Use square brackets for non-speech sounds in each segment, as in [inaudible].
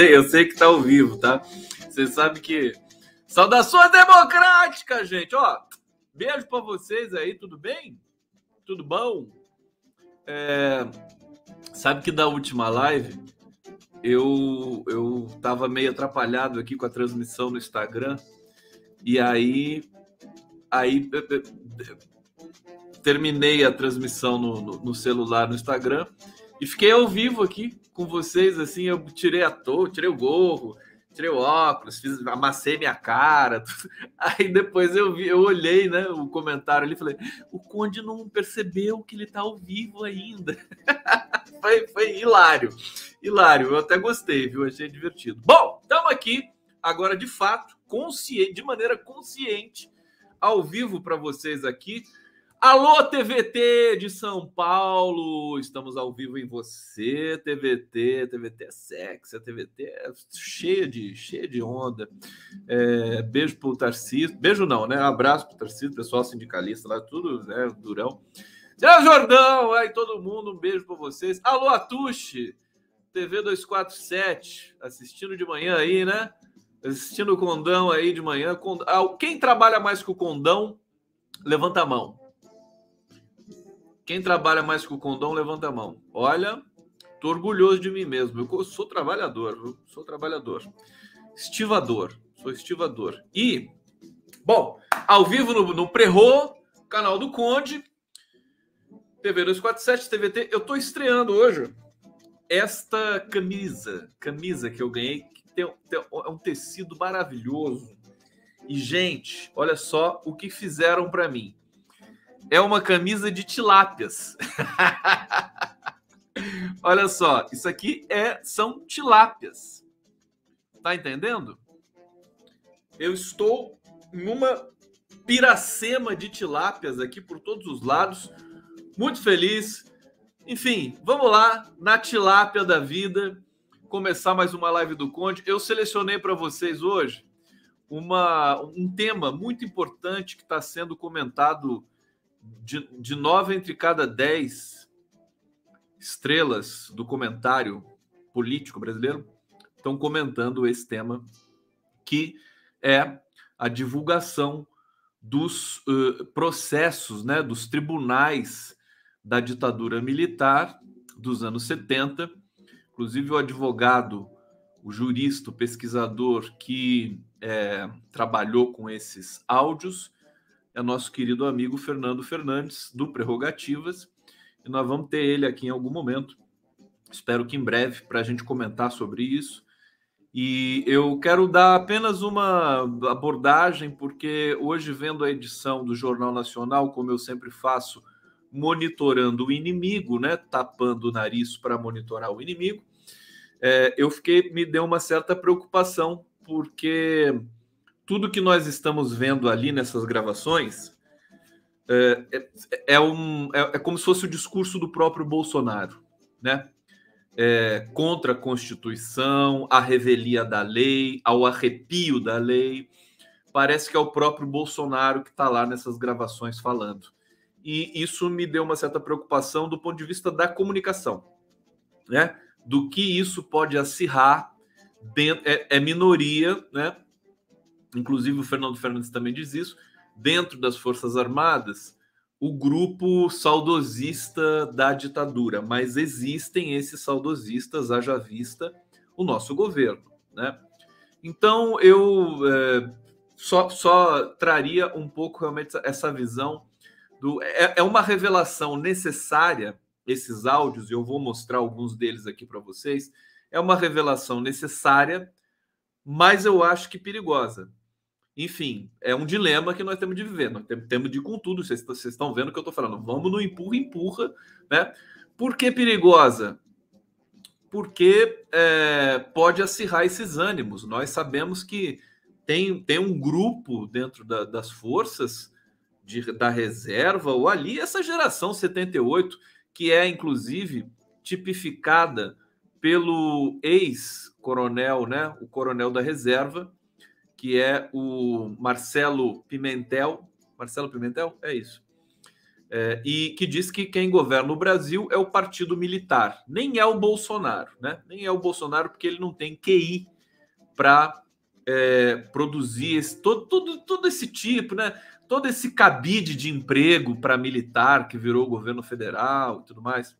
Sei, eu sei que tá ao vivo, tá? Você sabe que. Saudações democráticas, gente! Ó, beijo para vocês aí, tudo bem? Tudo bom? É... Sabe que da última live eu, eu tava meio atrapalhado aqui com a transmissão no Instagram e aí, aí terminei a transmissão no, no, no celular no Instagram e fiquei ao vivo aqui com vocês, assim, eu tirei a toa, tirei o gorro, tirei o óculos, fiz, amassei minha cara. [laughs] Tudo. Aí depois eu vi, eu olhei, né, o comentário ali, falei, o Conde não percebeu que ele tá ao vivo ainda. [laughs] foi, foi hilário, hilário. Eu até gostei, viu? Achei divertido. Bom, estamos aqui agora de fato, consciente, de maneira consciente, ao vivo para vocês aqui. Alô, TVT de São Paulo! Estamos ao vivo em você, TVT. TVT é sexy, a TVT é cheia de, cheia de onda. É, beijo pro Tarcísio. Beijo não, né? Abraço pro Tarcísio, pessoal sindicalista lá, tudo, né? Durão. Zé Jordão, aí todo mundo, um beijo para vocês. Alô, Atushi, TV 247, assistindo de manhã aí, né? Assistindo o Condão aí de manhã. Ah, quem trabalha mais com o Condão, levanta a mão. Quem trabalha mais com o condão, levanta a mão. Olha, tô orgulhoso de mim mesmo. Eu sou trabalhador, eu sou trabalhador. Estivador, sou estivador. E, bom, ao vivo no, no Prerro, canal do Conde, TV 247, TVT. Eu tô estreando hoje esta camisa, camisa que eu ganhei, que tem, tem, é um tecido maravilhoso. E, gente, olha só o que fizeram para mim é uma camisa de tilápias. [laughs] Olha só, isso aqui é são tilápias. Tá entendendo? Eu estou numa piracema de tilápias aqui por todos os lados. Muito feliz. Enfim, vamos lá na tilápia da vida. Começar mais uma live do Conde. Eu selecionei para vocês hoje uma, um tema muito importante que está sendo comentado de, de nove entre cada dez estrelas do comentário político brasileiro estão comentando esse tema, que é a divulgação dos uh, processos, né, dos tribunais da ditadura militar dos anos 70. Inclusive, o advogado, o jurista, o pesquisador que é, trabalhou com esses áudios é nosso querido amigo Fernando Fernandes, do Prerrogativas, e nós vamos ter ele aqui em algum momento. Espero que em breve, para a gente comentar sobre isso. E eu quero dar apenas uma abordagem, porque hoje, vendo a edição do Jornal Nacional, como eu sempre faço, monitorando o inimigo, né? Tapando o nariz para monitorar o inimigo, é, eu fiquei, me deu uma certa preocupação, porque tudo que nós estamos vendo ali nessas gravações é, é, é um, é, é, como se fosse o discurso do próprio Bolsonaro, né? É, contra a Constituição, a revelia da lei, ao arrepio da lei. Parece que é o próprio Bolsonaro que está lá nessas gravações falando. E isso me deu uma certa preocupação do ponto de vista da comunicação, né? Do que isso pode acirrar, dentro, é, é minoria, né? Inclusive o Fernando Fernandes também diz isso, dentro das Forças Armadas, o grupo saudosista da ditadura, mas existem esses saudosistas, haja vista o nosso governo. Né? Então, eu é, só, só traria um pouco realmente essa visão do. É, é uma revelação necessária, esses áudios, e eu vou mostrar alguns deles aqui para vocês. É uma revelação necessária, mas eu acho que perigosa. Enfim, é um dilema que nós temos de viver. Nós temos de ir com tudo. Vocês, vocês estão vendo o que eu estou falando. Vamos no empurra, empurra. Né? Por que perigosa? Porque é, pode acirrar esses ânimos. Nós sabemos que tem, tem um grupo dentro da, das forças de, da reserva, ou ali, essa geração 78, que é inclusive tipificada pelo ex-coronel, né? o coronel da reserva, que é o Marcelo Pimentel. Marcelo Pimentel? É isso. é, e que diz que quem governa o Brasil é o partido militar, nem é o Bolsonaro, né? Nem é o Bolsonaro porque ele não tem QI para é, produzir esse, todo, todo, todo esse tipo, né? Todo esse cabide de emprego para militar que virou governo federal e tudo mais.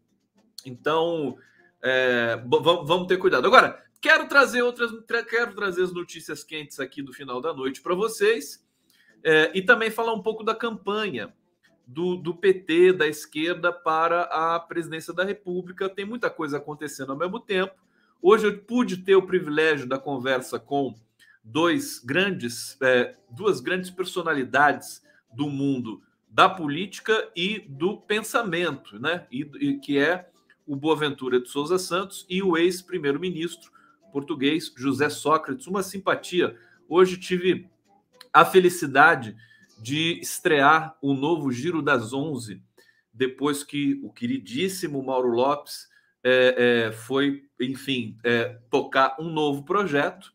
Então, é, vamos ter cuidado. Agora, quero trazer outras, quero trazer as notícias quentes aqui do final da noite para vocês é, e também falar um pouco da campanha do, do, PT, da esquerda, para a presidência da República. Tem muita coisa acontecendo ao mesmo tempo. Hoje eu pude ter o privilégio da conversa com dois grandes, é, duas grandes personalidades do mundo da política e do pensamento, né? E, e que é o Boaventura de Souza Santos e o ex-primeiro-ministro português José Sócrates. Uma simpatia. Hoje tive a felicidade de estrear o novo Giro das Onze, depois que o queridíssimo Mauro Lopes é, é, foi, enfim, é, tocar um novo projeto.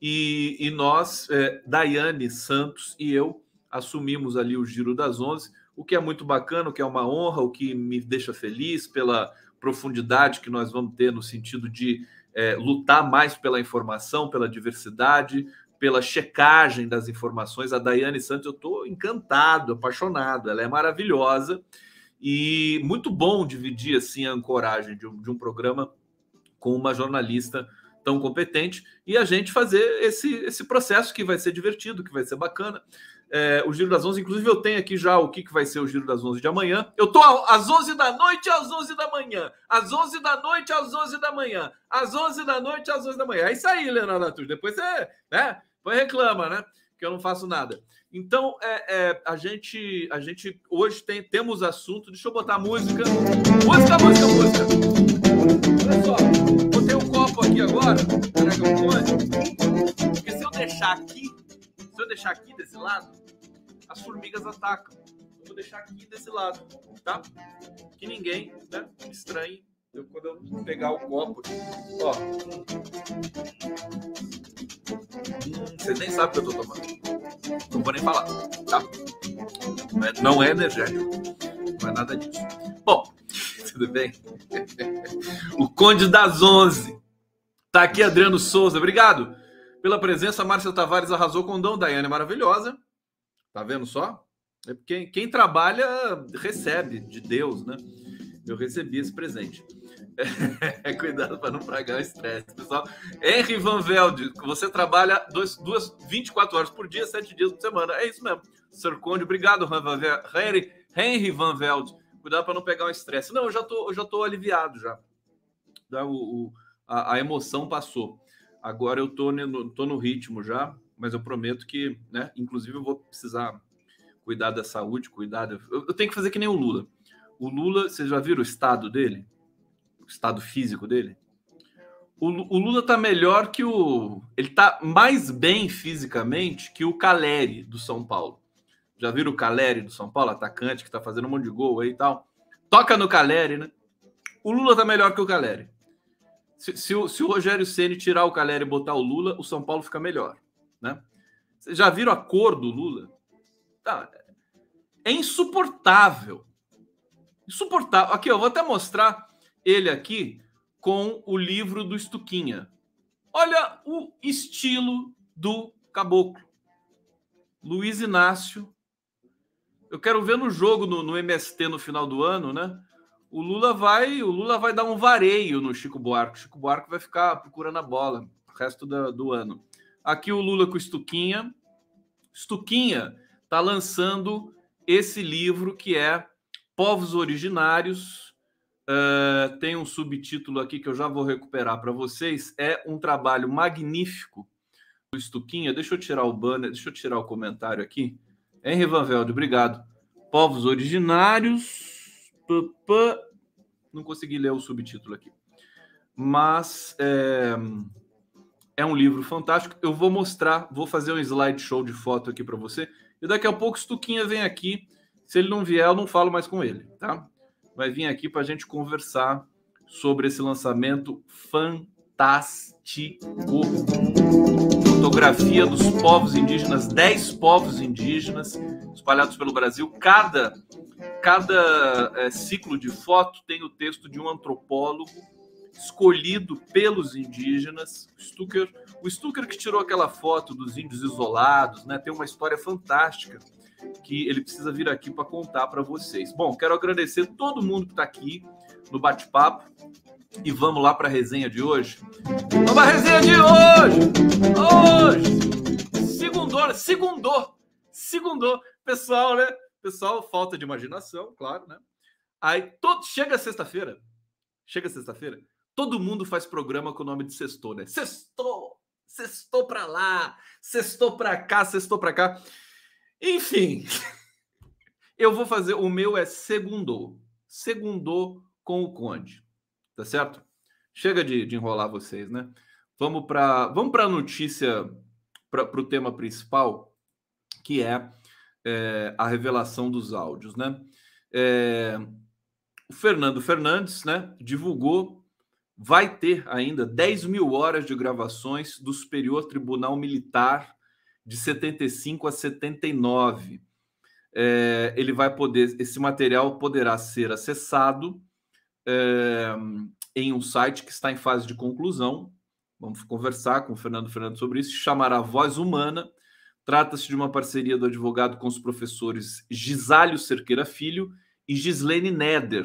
E, e nós, é, Daiane Santos e eu, assumimos ali o Giro das Onze, o que é muito bacana, o que é uma honra, o que me deixa feliz pela profundidade que nós vamos ter no sentido de é, lutar mais pela informação, pela diversidade, pela checagem das informações. A Daiane Santos, eu estou encantado, apaixonado, ela é maravilhosa e muito bom dividir assim a ancoragem de um, de um programa com uma jornalista tão competente e a gente fazer esse, esse processo que vai ser divertido, que vai ser bacana. É, o Giro das 11, inclusive eu tenho aqui já o que, que vai ser o Giro das 11 de amanhã. Eu tô às 11 da noite às 11 da manhã, às 11 da noite às 11 da manhã, às 11 da noite às 11 da manhã. É isso aí, Leonardo Arthur. Depois você, né? Depois reclama, né? Que eu não faço nada. Então, é, é, a gente, a gente hoje tem, temos assunto. Deixa eu botar música. Música, música, música. Olha só, botei um copo aqui agora. Será que eu? Porque se eu deixar aqui, se eu deixar aqui desse lado, as formigas atacam. Eu vou deixar aqui desse lado, tá? Que ninguém né, estranhe eu, quando eu pegar o copo. Ó. Hum, você nem sabe o que eu tô tomando. Não vou nem falar, tá? Não é energético. Não é nada disso. Bom, [laughs] tudo bem? [laughs] o Conde das Onze. Tá aqui Adriano Souza. Obrigado pela presença. Márcia Tavares arrasou com o Dom. Daiane maravilhosa. Tá vendo só? É quem, quem trabalha recebe de Deus, né? Eu recebi esse presente. [laughs] É, cuidado para não pagar o estresse, pessoal. Henry Van Velde, você trabalha dois, duas, 24 horas por dia, sete dias por semana. É isso mesmo. Sr. Conde, obrigado, Henry, Henry Van Velde. Cuidado para não pegar o estresse. Não, eu já tô, eu já tô aliviado já. O, o a, a, emoção passou. Agora eu tô no, tô no ritmo já, mas eu prometo que, né? Inclusive, eu vou precisar cuidar da saúde, cuidar. Eu, eu tenho que fazer que nem o Lula. O Lula, vocês já viram o estado dele? O estado físico dele? O, o Lula tá melhor que o. Ele tá mais bem fisicamente que o Caleri do São Paulo. Já viram o Caleri do São Paulo, atacante que tá fazendo um monte de gol aí e tal? Toca no Caleri, né? O Lula tá melhor que o Caleri. Se, se, se o Rogério Ceni tirar o Caleri e botar o Lula, o São Paulo fica melhor, né? Vocês já viram a cor do Lula? Tá, é insuportável. Insuportável. Aqui, eu vou até mostrar ele aqui com o livro do Estuquinha. Olha o estilo do caboclo. Luiz Inácio. Eu quero ver no jogo no, no, MST no final do ano, né? O Lula vai, o Lula vai dar um vareio no Chico Buarque. O Chico Buarque vai ficar procurando a bola o resto da, do ano. Aqui o Lula com o Estuquinha. Estuquinha está lançando esse livro que é Povos Originários. Uh, tem um subtítulo aqui que eu já vou recuperar para vocês. É um trabalho magnífico do Estuquinha. Deixa eu tirar o banner, deixa eu tirar o comentário aqui. Henri Van obrigado. Povos Originários. Não consegui ler o subtítulo aqui. Mas é, é um livro fantástico. Eu vou mostrar, vou fazer um slideshow de foto aqui para você. E daqui a pouco o Estuquinha vem aqui se ele não vier, eu não falo mais com ele, tá? Vai vir aqui para a gente conversar sobre esse lançamento fantástico. Fotografia dos povos indígenas, 10 povos indígenas espalhados pelo Brasil. Cada, cada é, ciclo de foto tem o texto de um antropólogo escolhido pelos indígenas. Stucker, o Stucker que tirou aquela foto dos índios isolados, né? Tem uma história fantástica que ele precisa vir aqui para contar para vocês. Bom, quero agradecer todo mundo que está aqui no bate-papo e vamos lá para a resenha de hoje. Vamos para a resenha de hoje! Hoje! Segundou, segundou, segundou. Pessoal, né? Pessoal, falta de imaginação, claro, né? Aí todo chega sexta-feira, chega sexta-feira, todo mundo faz programa com o nome de sextou, né? Sextou, sextou para lá, sextou para cá, sextou para cá. Enfim, [laughs] eu vou fazer o meu é segundou, segundou com o Conde, tá certo? Chega de, de enrolar vocês, né? Vamos para vamos a notícia, para o tema principal, que é, é, a revelação dos áudios, né? É, o Fernando Fernandes, né, divulgou, vai ter ainda 10 mil horas de gravações do Superior Tribunal Militar de 75 a 79. É, ele vai poder, esse material poderá ser acessado é, em um site que está em fase de conclusão. Vamos conversar com o Fernando Fernando sobre isso. Chamará Voz Humana. Trata-se de uma parceria do advogado com os professores Gisálio Cerqueira Filho e Gislene Neder,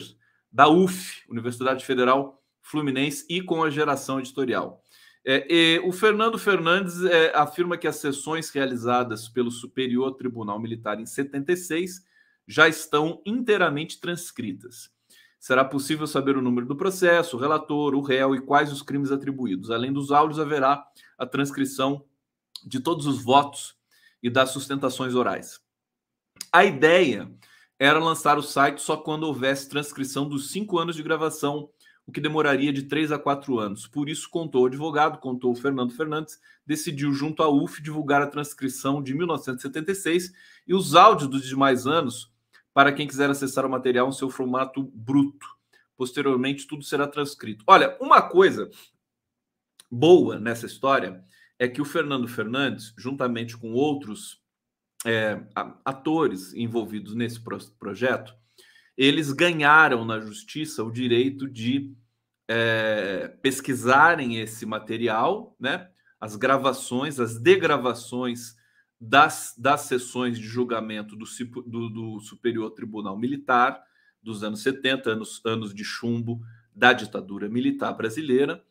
da UF, Universidade Federal Fluminense, e com a Geração Editorial. É, o Fernando Fernandes é, afirma que as sessões realizadas pelo Superior Tribunal Militar em 76 já estão inteiramente transcritas. Será possível saber o número do processo, o relator, o réu e quais os crimes atribuídos. Além dos áudios, haverá a transcrição de todos os votos e das sustentações orais. A ideia era lançar o site só quando houvesse transcrição dos cinco anos de gravação o que demoraria de três a quatro anos. Por isso, contou o advogado, contou o Fernando Fernandes, decidiu, junto à UF, divulgar a transcrição de 1976 e os áudios dos demais anos para quem quiser acessar o material em seu formato bruto. Posteriormente, tudo será transcrito. Olha, uma coisa boa nessa história é que o Fernando Fernandes, juntamente com outros é, atores envolvidos nesse projeto, eles ganharam na justiça o direito de é, pesquisarem esse material, né? As gravações, as degravações das, das sessões de julgamento do, do, do Superior Tribunal Militar dos anos 70, anos, anos de chumbo da ditadura militar brasileira,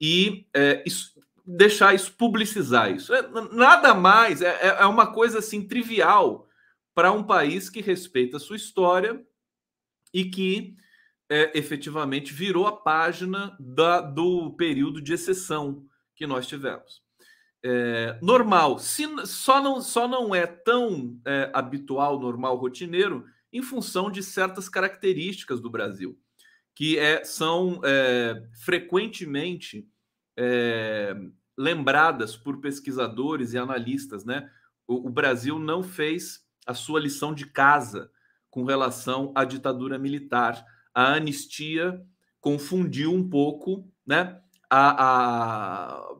e é, isso, deixar isso, publicizar isso. É, nada mais, é, é, é uma coisa assim trivial para um país que respeita a sua história e que é, efetivamente virou a página da, do período de exceção que nós tivemos. É, normal, se, só, não, só não é tão é, habitual, normal, rotineiro, em função de certas características do Brasil, que é, são é, frequentemente é, lembradas por pesquisadores e analistas. Né? O, o Brasil não fez a sua lição de casa com relação à ditadura militar. A anistia confundiu um pouco né, a, a,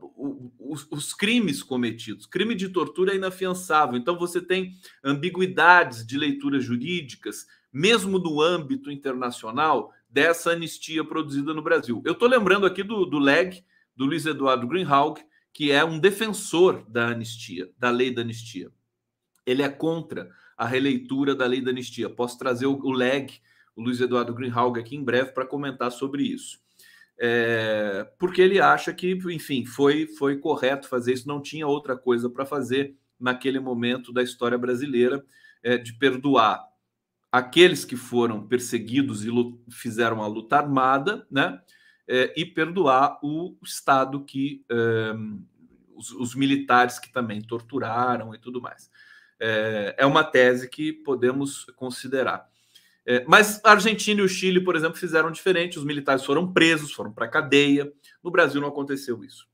os, os, crimes cometidos. Crime de tortura é inafiançável. Então, você tem ambiguidades de leituras jurídicas, mesmo no âmbito internacional, dessa anistia produzida no Brasil. Eu estou lembrando aqui do, do LEG, do Luiz Eduardo Greenhalgh, que é um defensor da anistia, da lei da anistia. Ele é contra a releitura da lei da anistia. Posso trazer o, LEG, o Luiz Eduardo Greenhalgh, aqui em breve para comentar sobre isso. É, porque ele acha que, enfim, foi, foi correto fazer isso, não tinha outra coisa para fazer naquele momento da história brasileira é, de perdoar aqueles que foram perseguidos e fizeram a luta armada, né? É, e perdoar o Estado que é, os, os, militares que também torturaram e tudo mais é, é uma tese que podemos considerar. É, mas a Argentina e o Chile, por exemplo, fizeram diferente. Os militares foram presos, foram para a cadeia. No Brasil não aconteceu isso.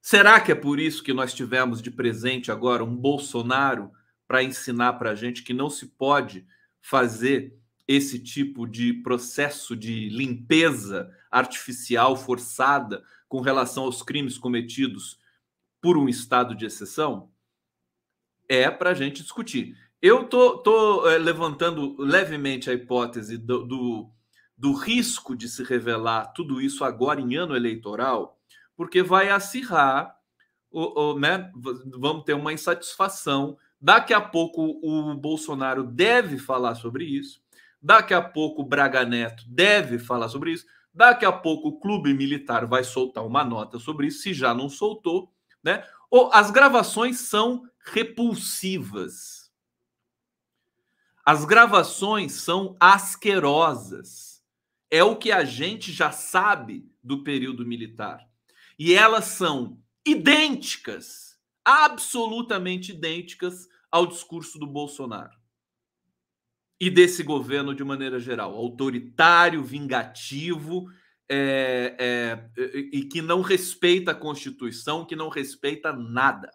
Será que é por isso que nós tivemos de presente agora um Bolsonaro para ensinar para a gente que não se pode fazer esse tipo de processo de limpeza artificial forçada com relação aos crimes cometidos por um estado de exceção? É para a gente discutir. eu tô, tô é, levantando levemente a hipótese do, do, do risco de se revelar tudo isso agora em ano eleitoral, porque vai acirrar, o, o, né? Vamos ter uma insatisfação. Daqui a pouco o Bolsonaro deve falar sobre isso. Daqui a pouco o Braga Neto deve falar sobre isso. Daqui a pouco o clube militar vai soltar uma nota sobre isso, se já não soltou, né? As gravações são repulsivas as gravações são asquerosas. É o que a gente já sabe do período militar. E elas são idênticas, absolutamente idênticas ao discurso do Bolsonaro e desse governo de maneira geral, autoritário, vingativo é, é, e que não respeita a Constituição, que não respeita nada,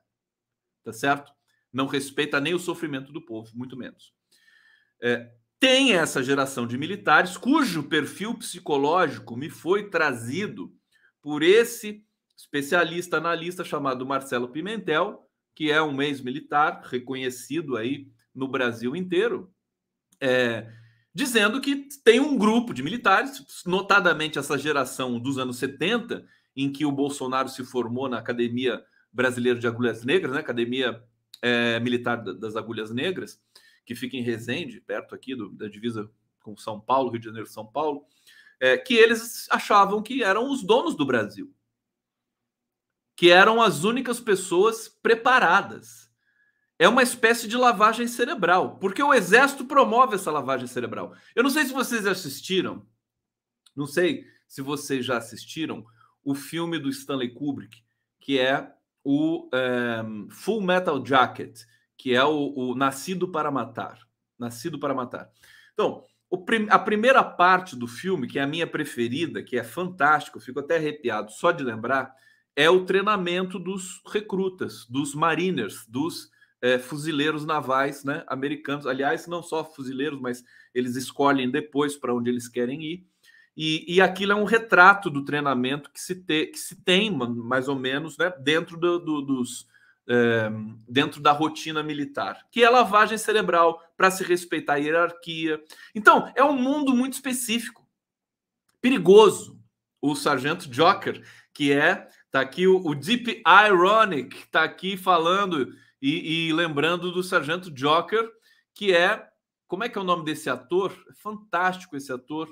tá certo? Não respeita nem o sofrimento do povo, muito menos é, tem essa geração de militares cujo perfil psicológico me foi trazido por esse especialista analista chamado Marcelo Pimentel, que é um ex-militar reconhecido aí no Brasil inteiro, é, dizendo que tem um grupo de militares, notadamente essa geração dos anos 70, em que o Bolsonaro se formou na Academia Brasileira de Agulhas Negras, né, Academia é, Militar das Agulhas Negras, que fica em Resende, perto aqui do, da divisa com São Paulo, Rio de Janeiro, São Paulo, é, que eles achavam que eram os donos do Brasil, que eram as únicas pessoas preparadas. É uma espécie de lavagem cerebral, porque o exército promove essa lavagem cerebral. Eu não sei se vocês assistiram, não sei se vocês já assistiram o filme do Stanley Kubrick, que é o é, Full Metal Jacket que é o, o Nascido para Matar. Nascido para Matar. Então, prim, a primeira parte do filme, que é a minha preferida, que é fantástico, fico até arrepiado só de lembrar, é o treinamento dos recrutas, dos mariners, dos é, fuzileiros navais né, americanos. Aliás, não só fuzileiros, mas eles escolhem depois para onde eles querem ir. E, e aquilo é um retrato do treinamento que se, te, que se tem, mais ou menos, né, dentro do, do, dos, é, dentro da rotina militar, que é lavagem cerebral para se respeitar a hierarquia. Então, é um mundo muito específico, perigoso. O sargento Joker, que é, tá aqui o, o Deep Ironic, tá aqui falando e, e, lembrando do sargento Joker, que é, como é que é o nome desse ator? É fantástico esse ator.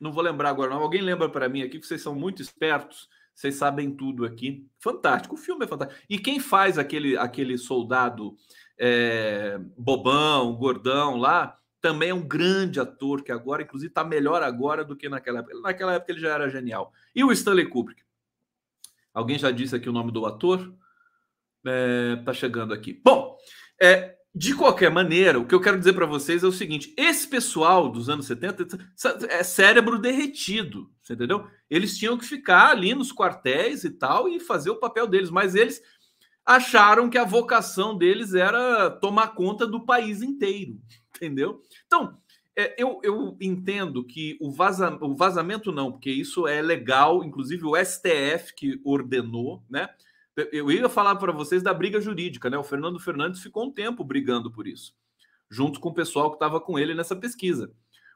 Não vou lembrar agora, não. Alguém lembra para mim aqui que vocês são muito espertos vocês sabem tudo aqui. Fantástico, o filme é fantástico. E quem faz aquele, aquele soldado é, bobão, gordão lá, também é um grande ator que agora, inclusive, está melhor agora do que naquela época. Naquela época ele já era genial. E o Stanley Kubrick? Alguém já disse aqui o nome do ator? É, tá chegando aqui. Bom, é, de qualquer maneira, o que eu quero dizer para vocês é o seguinte: esse pessoal dos anos 70 é cérebro derretido, entendeu? Eles tinham que ficar ali nos quartéis e tal e fazer o papel deles, mas eles acharam que a vocação deles era tomar conta do país inteiro, [laughs] entendeu? Então, é, eu, eu entendo que o, vaza, o vazamento não, porque isso é legal, inclusive o STF que ordenou, né? Eu ia falar para vocês da briga jurídica, né? O Fernando Fernandes ficou um tempo brigando por isso, junto com o pessoal que estava com ele nessa pesquisa.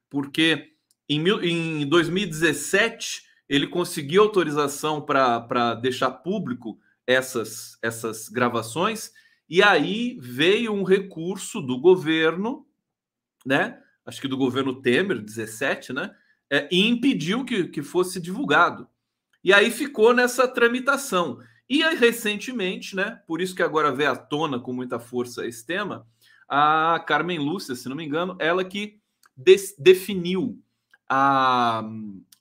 Porque em, mil, em 2017 ele conseguiu autorização para deixar público essas, essas gravações, e aí veio um recurso do governo, né? Acho que do governo Temer, 17, né? É, e impediu que, que fosse divulgado. E aí ficou nessa tramitação. E aí, recentemente, né, por isso que agora vê à tona com muita força esse tema, a Carmen Lúcia, se não me engano, ela que definiu a,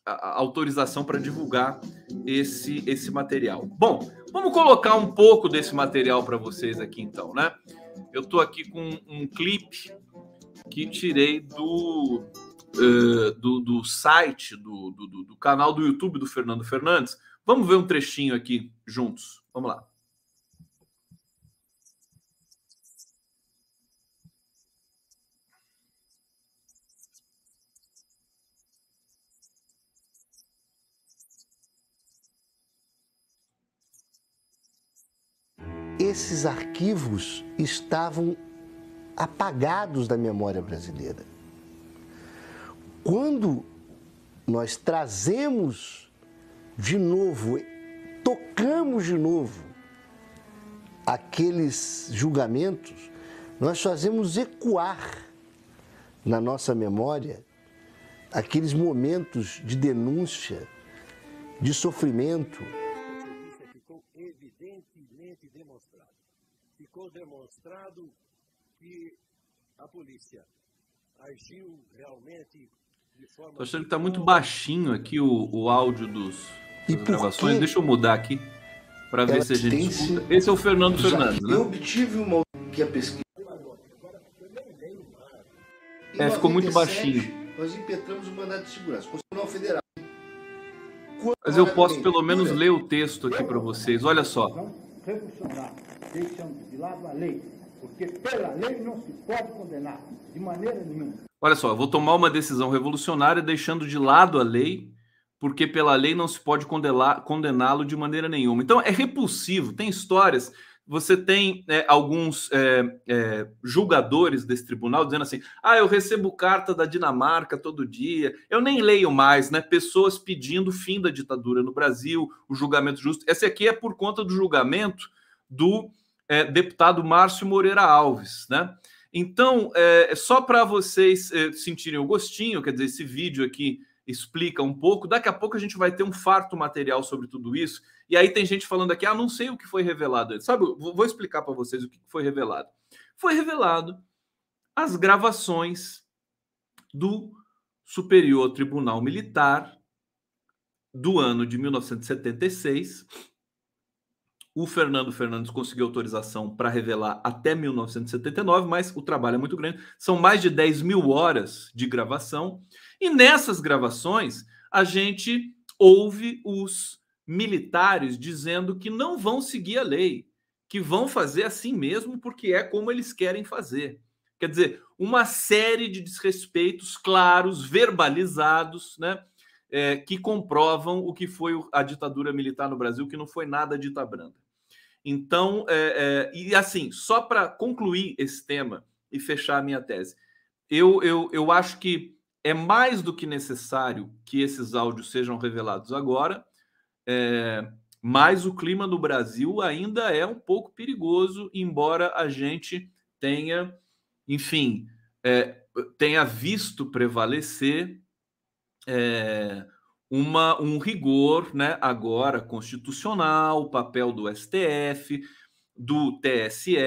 a autorização para divulgar esse, esse material. Bom, vamos colocar um pouco desse material para vocês aqui então, né? Eu estou aqui com um clipe que tirei do, uh, do, do, site, do, do, do canal do YouTube do Fernando Fernandes, Vamos ver um trechinho aqui juntos. Vamos lá. esses arquivos estavam apagados da memória brasileira. Quando nós trazemos de novo, tocamos de novo aqueles julgamentos, nós fazemos ecoar na nossa memória aqueles momentos de denúncia, de sofrimento. Ficou evidentemente demonstrado. Ficou demonstrado que a polícia agiu realmente Estou achando que está muito baixinho aqui o, o áudio dos, das gravações. Deixa eu mudar aqui para ver se a gente escuta. Esse é o Fernando Fernandes, né? Eu obtive uma que a pesquisa. É, ficou muito baixinho. Nós impetramos o mandato de segurança, Constitucional Federal. Mas eu posso pelo menos ler o texto aqui para vocês. Olha só. Revolucionário, deixando de lado a lei, porque pela lei não se pode condenar, de maneira nenhuma. Olha só, eu vou tomar uma decisão revolucionária deixando de lado a lei, porque pela lei não se pode condená-lo de maneira nenhuma. Então é repulsivo, tem histórias você tem é, alguns é, é, julgadores desse tribunal dizendo assim: ah, eu recebo carta da Dinamarca todo dia, eu nem leio mais, né? Pessoas pedindo fim da ditadura no Brasil, o julgamento justo. Esse aqui é por conta do julgamento do é, deputado Márcio Moreira Alves, né? Então, é, só para vocês é, sentirem o gostinho, quer dizer, esse vídeo aqui explica um pouco. Daqui a pouco a gente vai ter um farto material sobre tudo isso. E aí tem gente falando aqui, ah, não sei o que foi revelado. Sabe, vou explicar para vocês o que foi revelado. Foi revelado as gravações do Superior Tribunal Militar do ano de 1976. O Fernando Fernandes conseguiu autorização para revelar até 1979, mas o trabalho é muito grande. São mais de 10 mil horas de gravação. E nessas gravações, a gente ouve os militares dizendo que não vão seguir a lei, que vão fazer assim mesmo porque é como eles querem fazer. Quer dizer, uma série de desrespeitos claros, verbalizados, né? É, que comprovam o que foi a ditadura militar no Brasil, que não foi nada dita branda. Então, é, é, e assim, só para concluir esse tema e fechar a minha tese, eu, eu, eu acho que é mais do que necessário que esses áudios sejam revelados agora, é, mas o clima no Brasil ainda é um pouco perigoso, embora a gente tenha, enfim, é, tenha visto prevalecer é, uma, um rigor né, agora constitucional, o papel do STF, do TSE.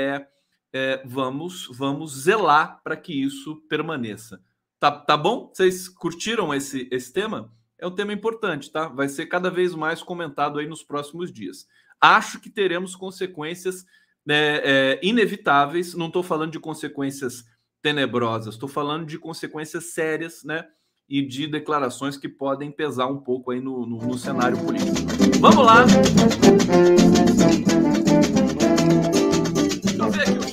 É, vamos, vamos zelar para que isso permaneça. Tá, tá bom? Vocês curtiram esse, esse tema? É um tema importante, tá? Vai ser cada vez mais comentado aí nos próximos dias. Acho que teremos consequências né, é, inevitáveis. Não estou falando de consequências tenebrosas, estou falando de consequências sérias, né? E de declarações que podem pesar um pouco aí no, no, no cenário político. Vamos lá!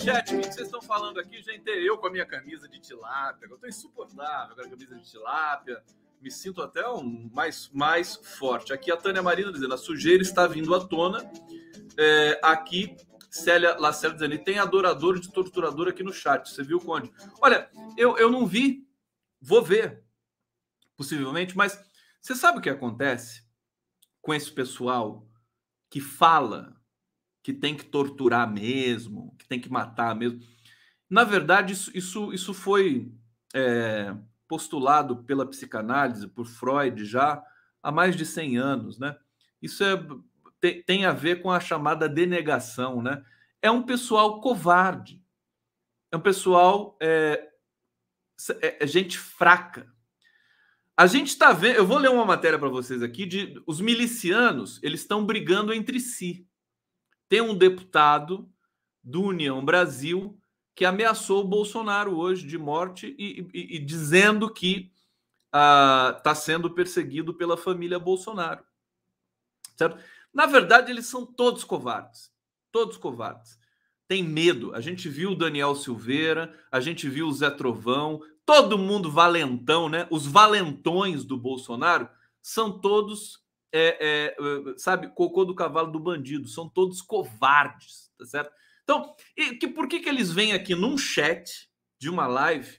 chat, o que vocês estão falando aqui, gente? Eu com a minha camisa de tilápia, eu estou insuportável com a camisa de tilápia, me sinto até um mais, mais forte. Aqui a Tânia Marina dizendo, a sujeira está vindo à tona. É, aqui, Célia Lacerda dizendo, tem adorador de torturador aqui no chat. Você viu, Conde? Olha, eu, eu não vi, vou ver, possivelmente, mas você sabe o que acontece com esse pessoal que fala que tem que torturar mesmo, que tem que matar mesmo. Na verdade, isso, isso, isso foi é, postulado pela psicanálise, por Freud, já há mais de 100 anos. Né? Isso é, tem, tem a ver com a chamada denegação. Né? É um pessoal covarde, é um pessoal, é, é, é gente fraca. A gente está vendo, eu vou ler uma matéria para vocês aqui de os milicianos, eles estão brigando entre si tem um deputado do União Brasil que ameaçou o Bolsonaro hoje de morte e, e, e dizendo que está uh, sendo perseguido pela família Bolsonaro. Certo? Na verdade, eles são todos covardes. Todos covardes. Tem medo. A gente viu o Daniel Silveira, a gente viu o Zé Trovão, todo mundo valentão, né? Os valentões do Bolsonaro são todos é, é, sabe, cocô do cavalo do bandido. São todos covardes, tá certo? Então, e, que, por que, que eles vêm aqui num chat de uma live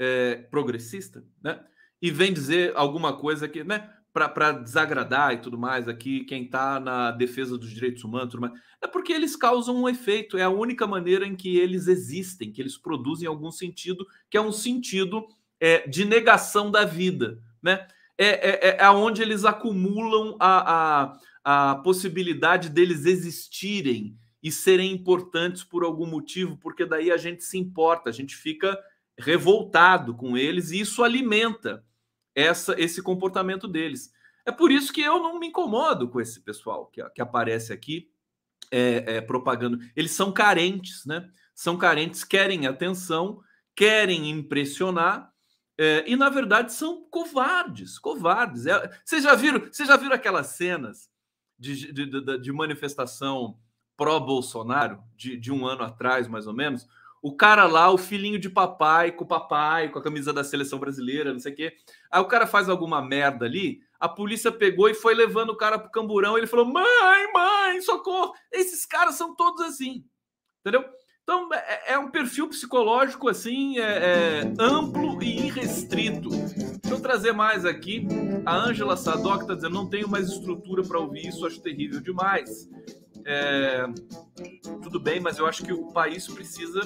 é, progressista, né? E vem dizer alguma coisa que, né? Para desagradar e tudo mais aqui, quem está na defesa dos direitos humanos, tudo mais, é porque eles causam um efeito. É a única maneira em que eles existem, que eles produzem algum sentido, que é um sentido é, de negação da vida, né? É, é, é onde eles acumulam a, a, a possibilidade deles existirem e serem importantes por algum motivo, porque daí a gente se importa, a gente fica revoltado com eles e isso alimenta essa, esse comportamento deles. É por isso que eu não me incomodo com esse pessoal que, que aparece aqui é, é, propagando. Eles são carentes, né? São carentes, querem atenção, querem impressionar é, e na verdade são covardes, covardes. É, vocês já viram? Vocês já viram aquelas cenas de, de, de, de manifestação pró-Bolsonaro de, de um ano atrás, mais ou menos? O cara lá, o filhinho de papai, com o papai, com a camisa da seleção brasileira, não sei o quê. Aí o cara faz alguma merda ali, a polícia pegou e foi levando o cara pro camburão. Ele falou: mãe, mãe, socorro. Esses caras são todos assim, entendeu? Então é, é um perfil psicológico assim, é, é amplo e irrestrito. Deixa eu trazer mais aqui. A Ângela Sadoc está dizendo: não tenho mais estrutura para ouvir isso, acho terrível demais. É, tudo bem, mas eu acho que o país precisa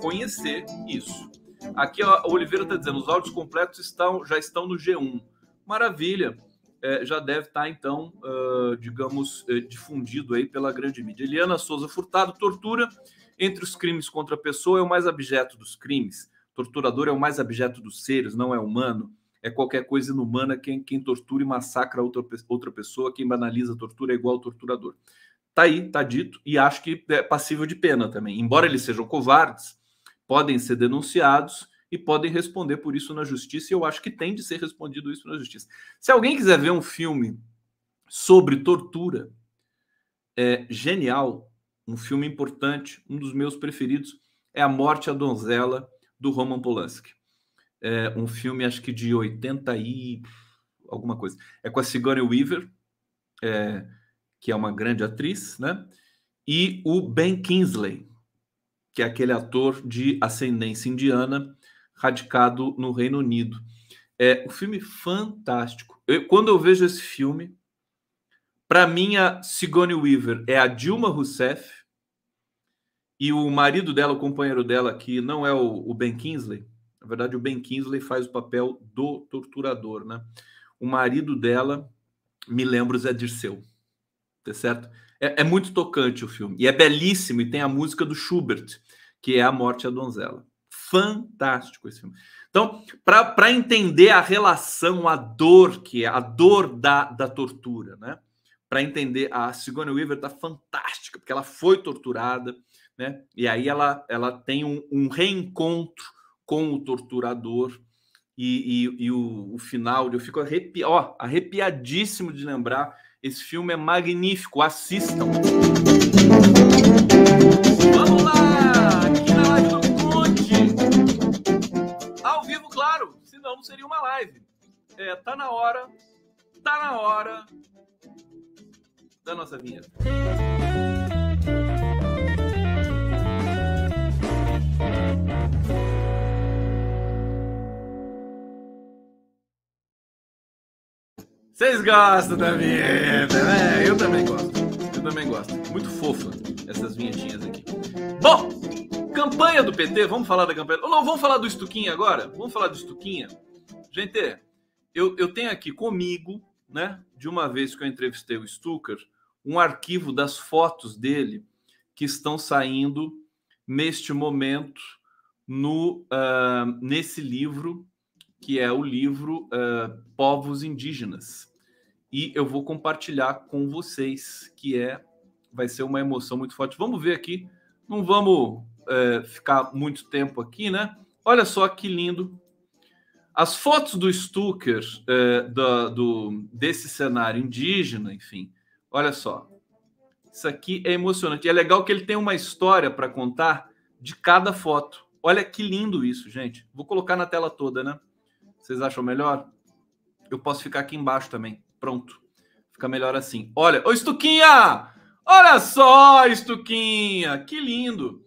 conhecer isso. Aqui a Oliveira está dizendo: os áudios completos estão, já estão no G1. Maravilha. É, já deve estar, tá, então, uh, digamos, uh, difundido aí pela grande mídia. Eliana Souza Furtado, tortura entre os crimes contra a pessoa é o mais abjeto dos crimes. Torturador é o mais abjeto dos seres, não é humano. É qualquer coisa inumana quem, quem tortura e massacra outra, outra pessoa, quem banaliza a tortura é igual ao torturador. Tá aí, tá dito, e acho que é passível de pena também. Embora eles sejam covardes, podem ser denunciados e podem responder por isso na justiça, e eu acho que tem de ser respondido isso na justiça. Se alguém quiser ver um filme sobre tortura, é genial, um filme importante, um dos meus preferidos, é A Morte à Donzela, do Roman Polanski. É um filme, acho que de 80 e alguma coisa. É com a Sigourney Weaver, é, que é uma grande atriz, né? E o Ben Kingsley, que é aquele ator de ascendência indiana, radicado no Reino Unido. É um filme fantástico. Eu, quando eu vejo esse filme, para mim a Sigourney Weaver é a Dilma Rousseff e o marido dela, o companheiro dela, que não é o, o Ben Kingsley. Na verdade, o Ben Kingsley faz o papel do torturador, né? O marido dela, me lembro, Zé Dirceu tá certo? É, é, muito tocante o filme. E é belíssimo, e tem a música do Schubert, que é A Morte à Donzela. Fantástico esse filme. Então, para entender a relação, a dor que é, a dor da, da tortura, né? Para entender, a Sigourney Weaver tá fantástica, porque ela foi torturada, né? E aí ela, ela tem um, um reencontro com o torturador, e, e, e o, o, final, eu fico arrepi, ó, arrepiadíssimo de lembrar esse filme é magnífico, assistam. Vamos lá, aqui na live do Conte. Ao vivo, claro, senão não seria uma live. É, tá na hora, tá na hora da nossa vinheta. Vocês gostam da vinheta, né? Eu também gosto. Eu também gosto. Muito fofa essas vinhetinhas aqui. Bom, campanha do PT, vamos falar da campanha. Ou não, vamos falar do Estuquinha agora? Vamos falar do Estuquinha? Gente, eu, eu tenho aqui comigo, né, de uma vez que eu entrevistei o Stucker, um arquivo das fotos dele que estão saindo neste momento no uh, nesse livro que é o livro uh, Povos Indígenas. E eu vou compartilhar com vocês, que é vai ser uma emoção muito forte. Vamos ver aqui, não vamos uh, ficar muito tempo aqui, né? Olha só que lindo. As fotos do Stucker, uh, do, do, desse cenário indígena, enfim, olha só. Isso aqui é emocionante. E é legal que ele tem uma história para contar de cada foto. Olha que lindo isso, gente. Vou colocar na tela toda, né? Vocês acham melhor? Eu posso ficar aqui embaixo também. Pronto. Fica melhor assim. Olha, ô Estuquinha! Olha só, Estuquinha! Que lindo!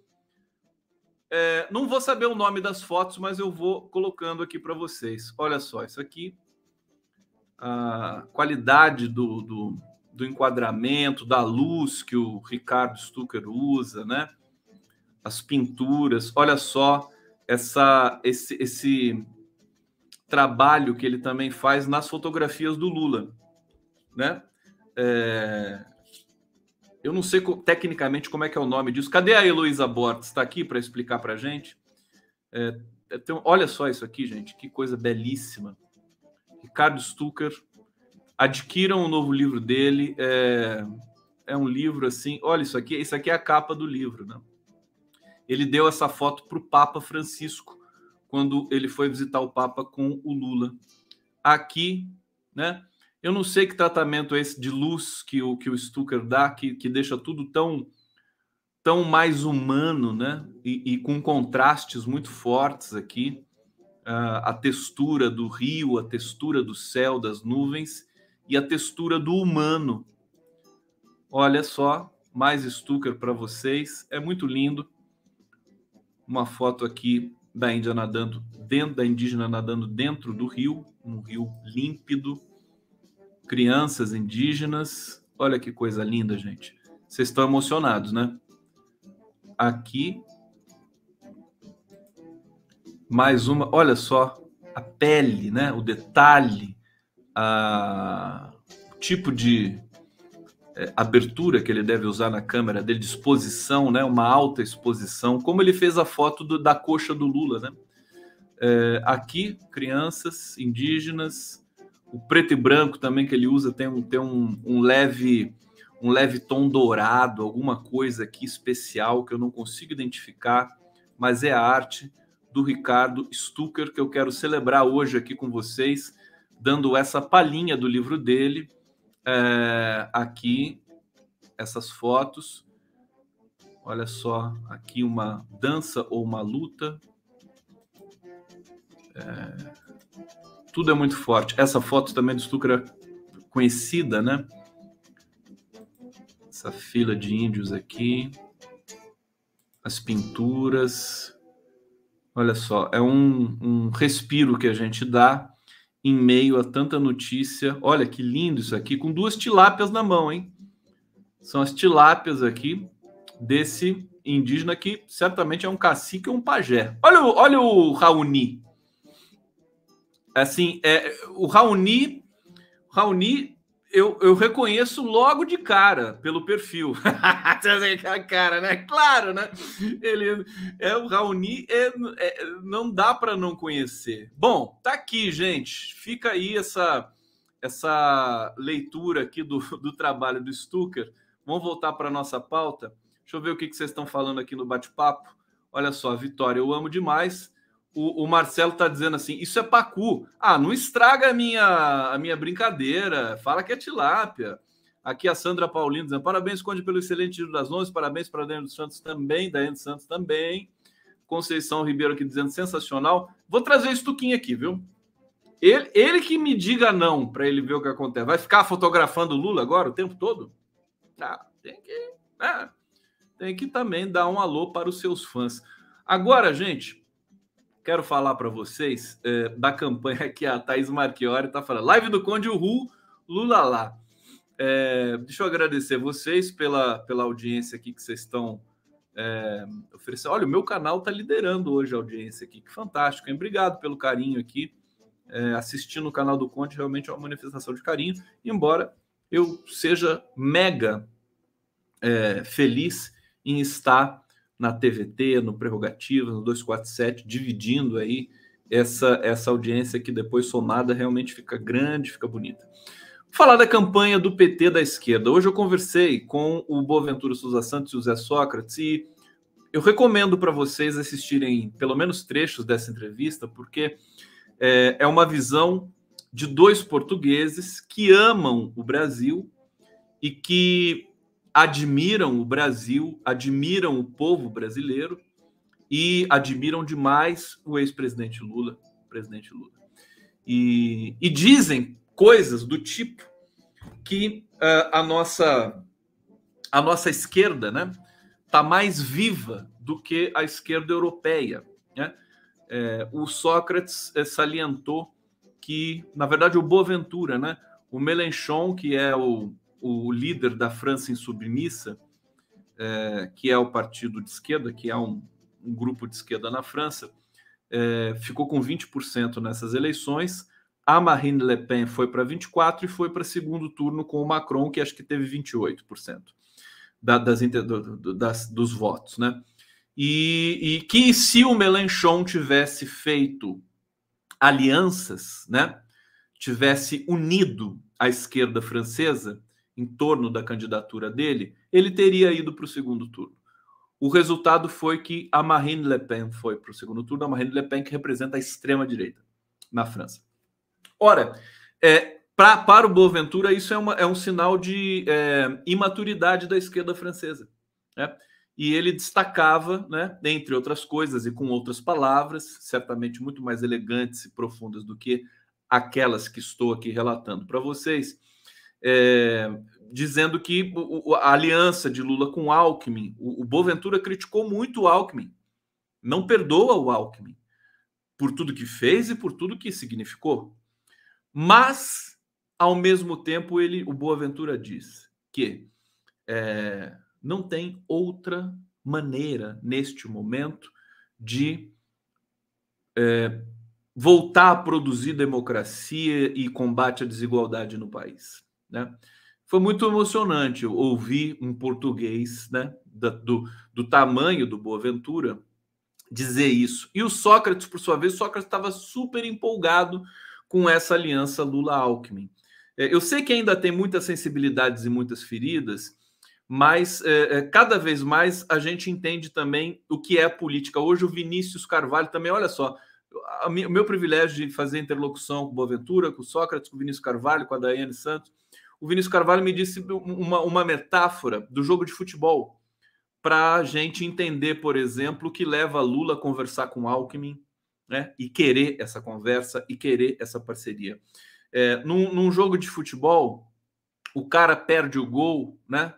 É, não vou saber o nome das fotos, mas eu vou colocando aqui para vocês. Olha só, isso aqui, a qualidade do, do, do, enquadramento, da luz que o Ricardo Stucker usa, né? As pinturas, olha só essa, esse, esse trabalho que ele também faz nas fotografias do Lula né? É... Eu não sei tecnicamente como é que é o nome disso. Cadê a Heloísa Bortes? Está aqui para explicar para a gente. É, então, olha só isso aqui, gente. Que coisa belíssima. Ricardo Stucker. Adquiram o um novo livro dele. É, é um livro assim. Olha isso aqui. Isso aqui é a capa do livro, né? Ele deu essa foto para o Papa Francisco quando ele foi visitar o Papa com o Lula. Aqui, né? Eu não sei que tratamento é esse de luz que o, que o Stucker dá, que, que deixa tudo tão tão mais humano, né? E, e com contrastes muito fortes aqui. Uh, a textura do rio, a textura do céu, das nuvens e a textura do humano. Olha só, mais Stucker para vocês. É muito lindo. Uma foto aqui da Índia nadando dentro da indígena nadando dentro do rio, um rio límpido, crianças indígenas. Olha que coisa linda, gente. Vocês estão emocionados, né? Aqui. Mais uma. Olha só a pele, né? O detalhe, a... o tipo de abertura que ele deve usar na câmera dele, de exposição, né? Uma alta exposição, como ele fez a foto do, da coxa do Lula, né? É, aqui, crianças indígenas o preto e branco também que ele usa tem um, tem um, um leve um leve tom dourado, alguma coisa aqui especial que eu não consigo identificar, mas é a arte do Ricardo Stucker que eu quero celebrar hoje aqui com vocês, dando essa palhinha do livro dele é, aqui, essas fotos. Olha só, aqui uma dança ou uma luta. É, tudo é muito forte. Essa foto também do Stucker é conhecida, né? Essa fila de índios aqui. As pinturas. Olha só, é um, um respiro que a gente dá em meio a tanta notícia. Olha que lindo isso aqui, com duas tilápias na mão, hein? São as tilápias aqui desse indígena que certamente é um cacique ou um pajé. Olha, olha o Raoni assim, é, o Raoni, Raoni eu, eu reconheço logo de cara pelo perfil. [laughs] Aquela cara, né? Claro, né? Ele é o Raoni, é, é, não dá para não conhecer. Bom, tá aqui, gente. Fica aí essa essa leitura aqui do, do trabalho do Stucker. Vamos voltar para nossa pauta. Deixa eu ver o que, que vocês estão falando aqui no bate-papo. Olha só, Vitória, eu amo demais o, o Marcelo está dizendo assim: isso é pacu. Ah, não estraga a minha, a minha brincadeira. Fala que é tilápia. Aqui a Sandra Paulino dizendo: parabéns, Conde, pelo excelente tiro das onze. Parabéns para Daniel dos Santos também. Daiane Santos também. Conceição Ribeiro aqui dizendo sensacional. Vou trazer tuquinho aqui, viu? Ele, ele que me diga não para ele ver o que acontece. Vai ficar fotografando o Lula agora o tempo todo? Ah, tem que, é, tem que também dar um alô para os seus fãs. Agora, gente, quero falar para vocês é, da campanha que a Thaís Marchiori está falando. Live do Conde Uhu, Lula lá. É, deixa eu agradecer vocês pela, pela audiência aqui que vocês estão é, oferecendo. Olha, o meu canal está liderando hoje a audiência aqui, que fantástico, hein? Obrigado pelo carinho aqui. É, assistindo o canal do Conde realmente é uma manifestação de carinho, embora eu seja mega feliz em estar na TVT, no Prerrogativas, no 247, dividindo aí essa, essa audiência que depois somada realmente fica grande, fica bonita. Vou falar da campanha do PT da esquerda. Hoje eu conversei com o Boaventura Souza Santos e o Zé Sócrates e eu recomendo para vocês assistirem pelo menos trechos dessa entrevista, porque é, é uma visão de dois portugueses que amam o Brasil e que admiram o Brasil, admiram o povo brasileiro e admiram demais o ex-presidente Lula, presidente Lula. E, e dizem coisas do tipo que uh, a nossa a nossa esquerda, né, está mais viva do que a esquerda europeia. Né? É, o Sócrates é, salientou que, na verdade, o Boaventura, né, o Mélenchon, que é o, o líder da França insubmissa, é, que é o partido de esquerda, que é um, um grupo de esquerda na França, é, ficou com 20% nessas eleições. A Marine Le Pen foi para 24% e foi para segundo turno com o Macron, que acho que teve 28% da, das, das, dos votos, né? E, e, que se o Melanchon tivesse feito alianças, né? Tivesse unido a esquerda francesa em torno da candidatura dele, ele teria ido para o segundo turno. O resultado foi que a Marine Le Pen foi para o segundo turno, a Marine Le Pen que representa a extrema direita na França. Ora, é, Pra, para o Boaventura, isso é, uma, é um sinal de é, imaturidade da esquerda francesa. Né? E ele destacava, né, entre outras coisas e com outras palavras, certamente muito mais elegantes e profundas do que aquelas que estou aqui relatando para vocês, é, dizendo que a aliança de Lula com Alckmin, o, o Boaventura criticou muito o Alckmin, não perdoa o Alckmin por tudo que fez e por tudo que significou. Mas ao mesmo tempo, ele, o Boaventura diz que é, não tem outra maneira neste momento de é, voltar a produzir democracia e combate à desigualdade no país. Né? Foi muito emocionante ouvir um português né, do, do tamanho do Boaventura dizer isso. E o Sócrates, por sua vez, Sócrates estava super empolgado com essa aliança Lula-Alckmin. É, eu sei que ainda tem muitas sensibilidades e muitas feridas, mas é, é, cada vez mais a gente entende também o que é política. Hoje o Vinícius Carvalho também, olha só, o meu privilégio de fazer interlocução com o Boaventura, com o Sócrates, com o Vinícius Carvalho, com a Daiane Santos. O Vinícius Carvalho me disse uma, uma metáfora do jogo de futebol para a gente entender, por exemplo, o que leva Lula a conversar com Alckmin né, e querer essa conversa e querer essa parceria. É, num, num, jogo de futebol, o cara perde o gol, né?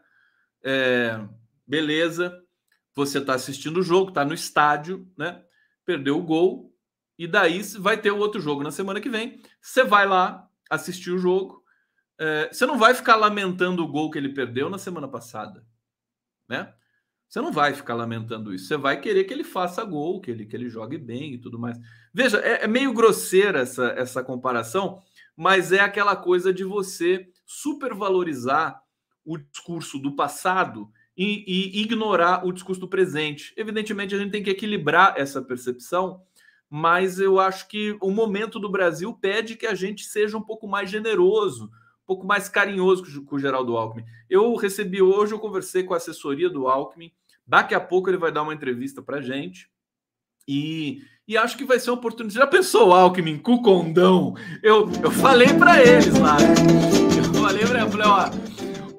É, beleza, você está assistindo o jogo, está no estádio, né? Perdeu o gol, e daí vai ter o outro jogo na semana que vem. Você vai lá assistir o jogo. É, você não vai ficar lamentando o gol que ele perdeu na semana passada, né? Você não vai ficar lamentando isso. Você vai querer que ele faça gol, que ele, que ele jogue bem e tudo mais. Veja, é, é meio grosseira essa, essa comparação, mas é aquela coisa de você supervalorizar o discurso do passado e, e, ignorar o discurso do presente. Evidentemente, a gente tem que equilibrar essa percepção, mas eu acho que o momento do Brasil pede que a gente seja um pouco mais generoso, pouco mais carinhoso com o Geraldo Alckmin. Eu recebi hoje, eu conversei com a assessoria do Alckmin, daqui a pouco ele vai dar uma entrevista para gente. E, e acho que vai ser uma oportunidade. Já pensou Alckmin o condão? Eu, eu falei para eles lá. Eu falei para eles, ó,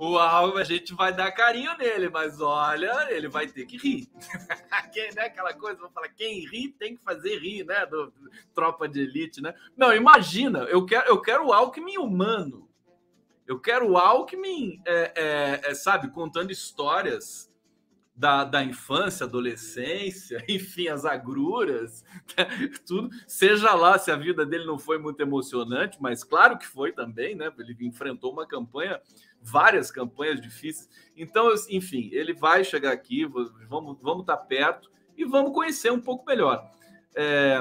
o Alckmin, a gente vai dar carinho nele, mas olha, ele vai ter que rir. [laughs] quem, né, aquela coisa, vou falar, quem ri tem que fazer rir, né? Do, do, tropa de elite, né? Não, imagina, eu quero, eu quero o Alckmin humano. Eu quero o Alckmin, é, é, é, sabe, contando histórias da, da infância, adolescência, [laughs] enfim, as agruras, [laughs] tudo. Seja lá se a vida dele não foi muito emocionante, mas claro que foi também, né? Ele enfrentou uma campanha, várias campanhas difíceis. Então, enfim, ele vai chegar aqui, vamos, vamos estar tá perto e vamos conhecer um pouco melhor. É,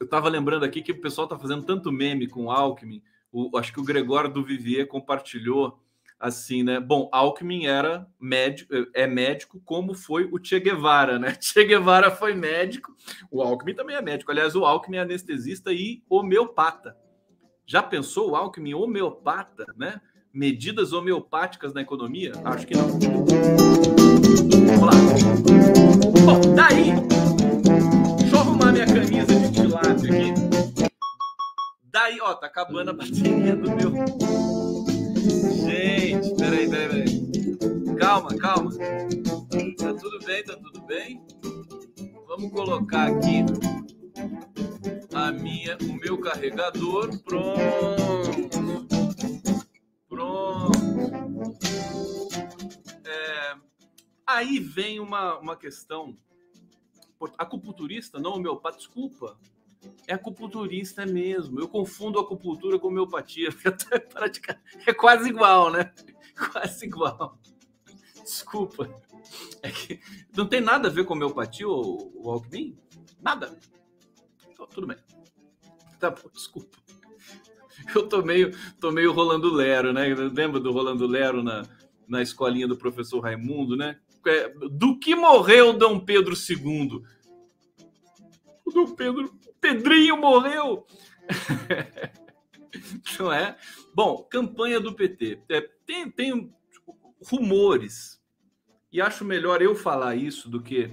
eu estava lembrando aqui que o pessoal está fazendo tanto meme com o Alckmin. O, acho que o Gregório do Vivier compartilhou assim, né? Bom, Alckmin era médico, é médico, como foi o Che Guevara, né? [laughs] Che Guevara foi médico, o Alckmin também é médico. Aliás, o Alckmin é anestesista e homeopata. Já pensou o Alckmin homeopata, né? Medidas homeopáticas na economia? Acho que não. Vamos lá. Bom, daí, ó, tá acabando a bateria do meu Gente, peraí, peraí, peraí. Calma, calma. Tá tudo bem, tá tudo bem. Vamos colocar aqui a minha, o meu carregador. Pronto. Pronto. É, aí vem uma, uma questão. Acupunturista, não homeopata, desculpa. É acupunturista mesmo. Eu confundo acupuntura com homeopatia. [laughs] É quase igual, né? [laughs] Quase igual. Desculpa. É que não tem nada a ver com homeopatia ou, ou Alckmin? Nada. Então, tudo bem. Tá bom, desculpa. Eu tô meio, tô meio Rolando Lero, né? Lembra do Rolando Lero na, na escolinha do professor Raimundo, né? É, do que morreu Dom Pedro II? O Dom Pedro, Pedrinho morreu! [laughs] Não é? Bom, campanha do PT. É, tem, tem rumores, e acho melhor eu falar isso do que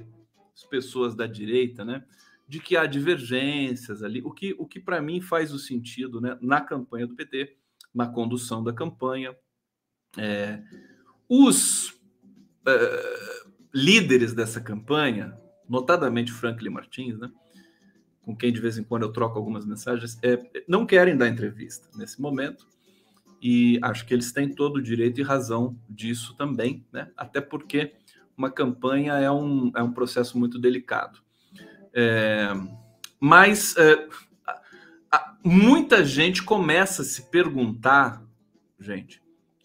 as pessoas da direita, né? De que há divergências ali, o que, o que para mim faz o sentido né, na campanha do PT, na condução da campanha. É, os é, líderes dessa campanha, notadamente Franklin Martins, né? Com quem de vez em quando eu troco algumas mensagens, é, não querem dar entrevista nesse momento e acho que eles têm todo o direito e razão disso também, né? Até porque uma campanha é um, é um processo muito delicado. É, mas é, muita gente começa a se perguntar, gente,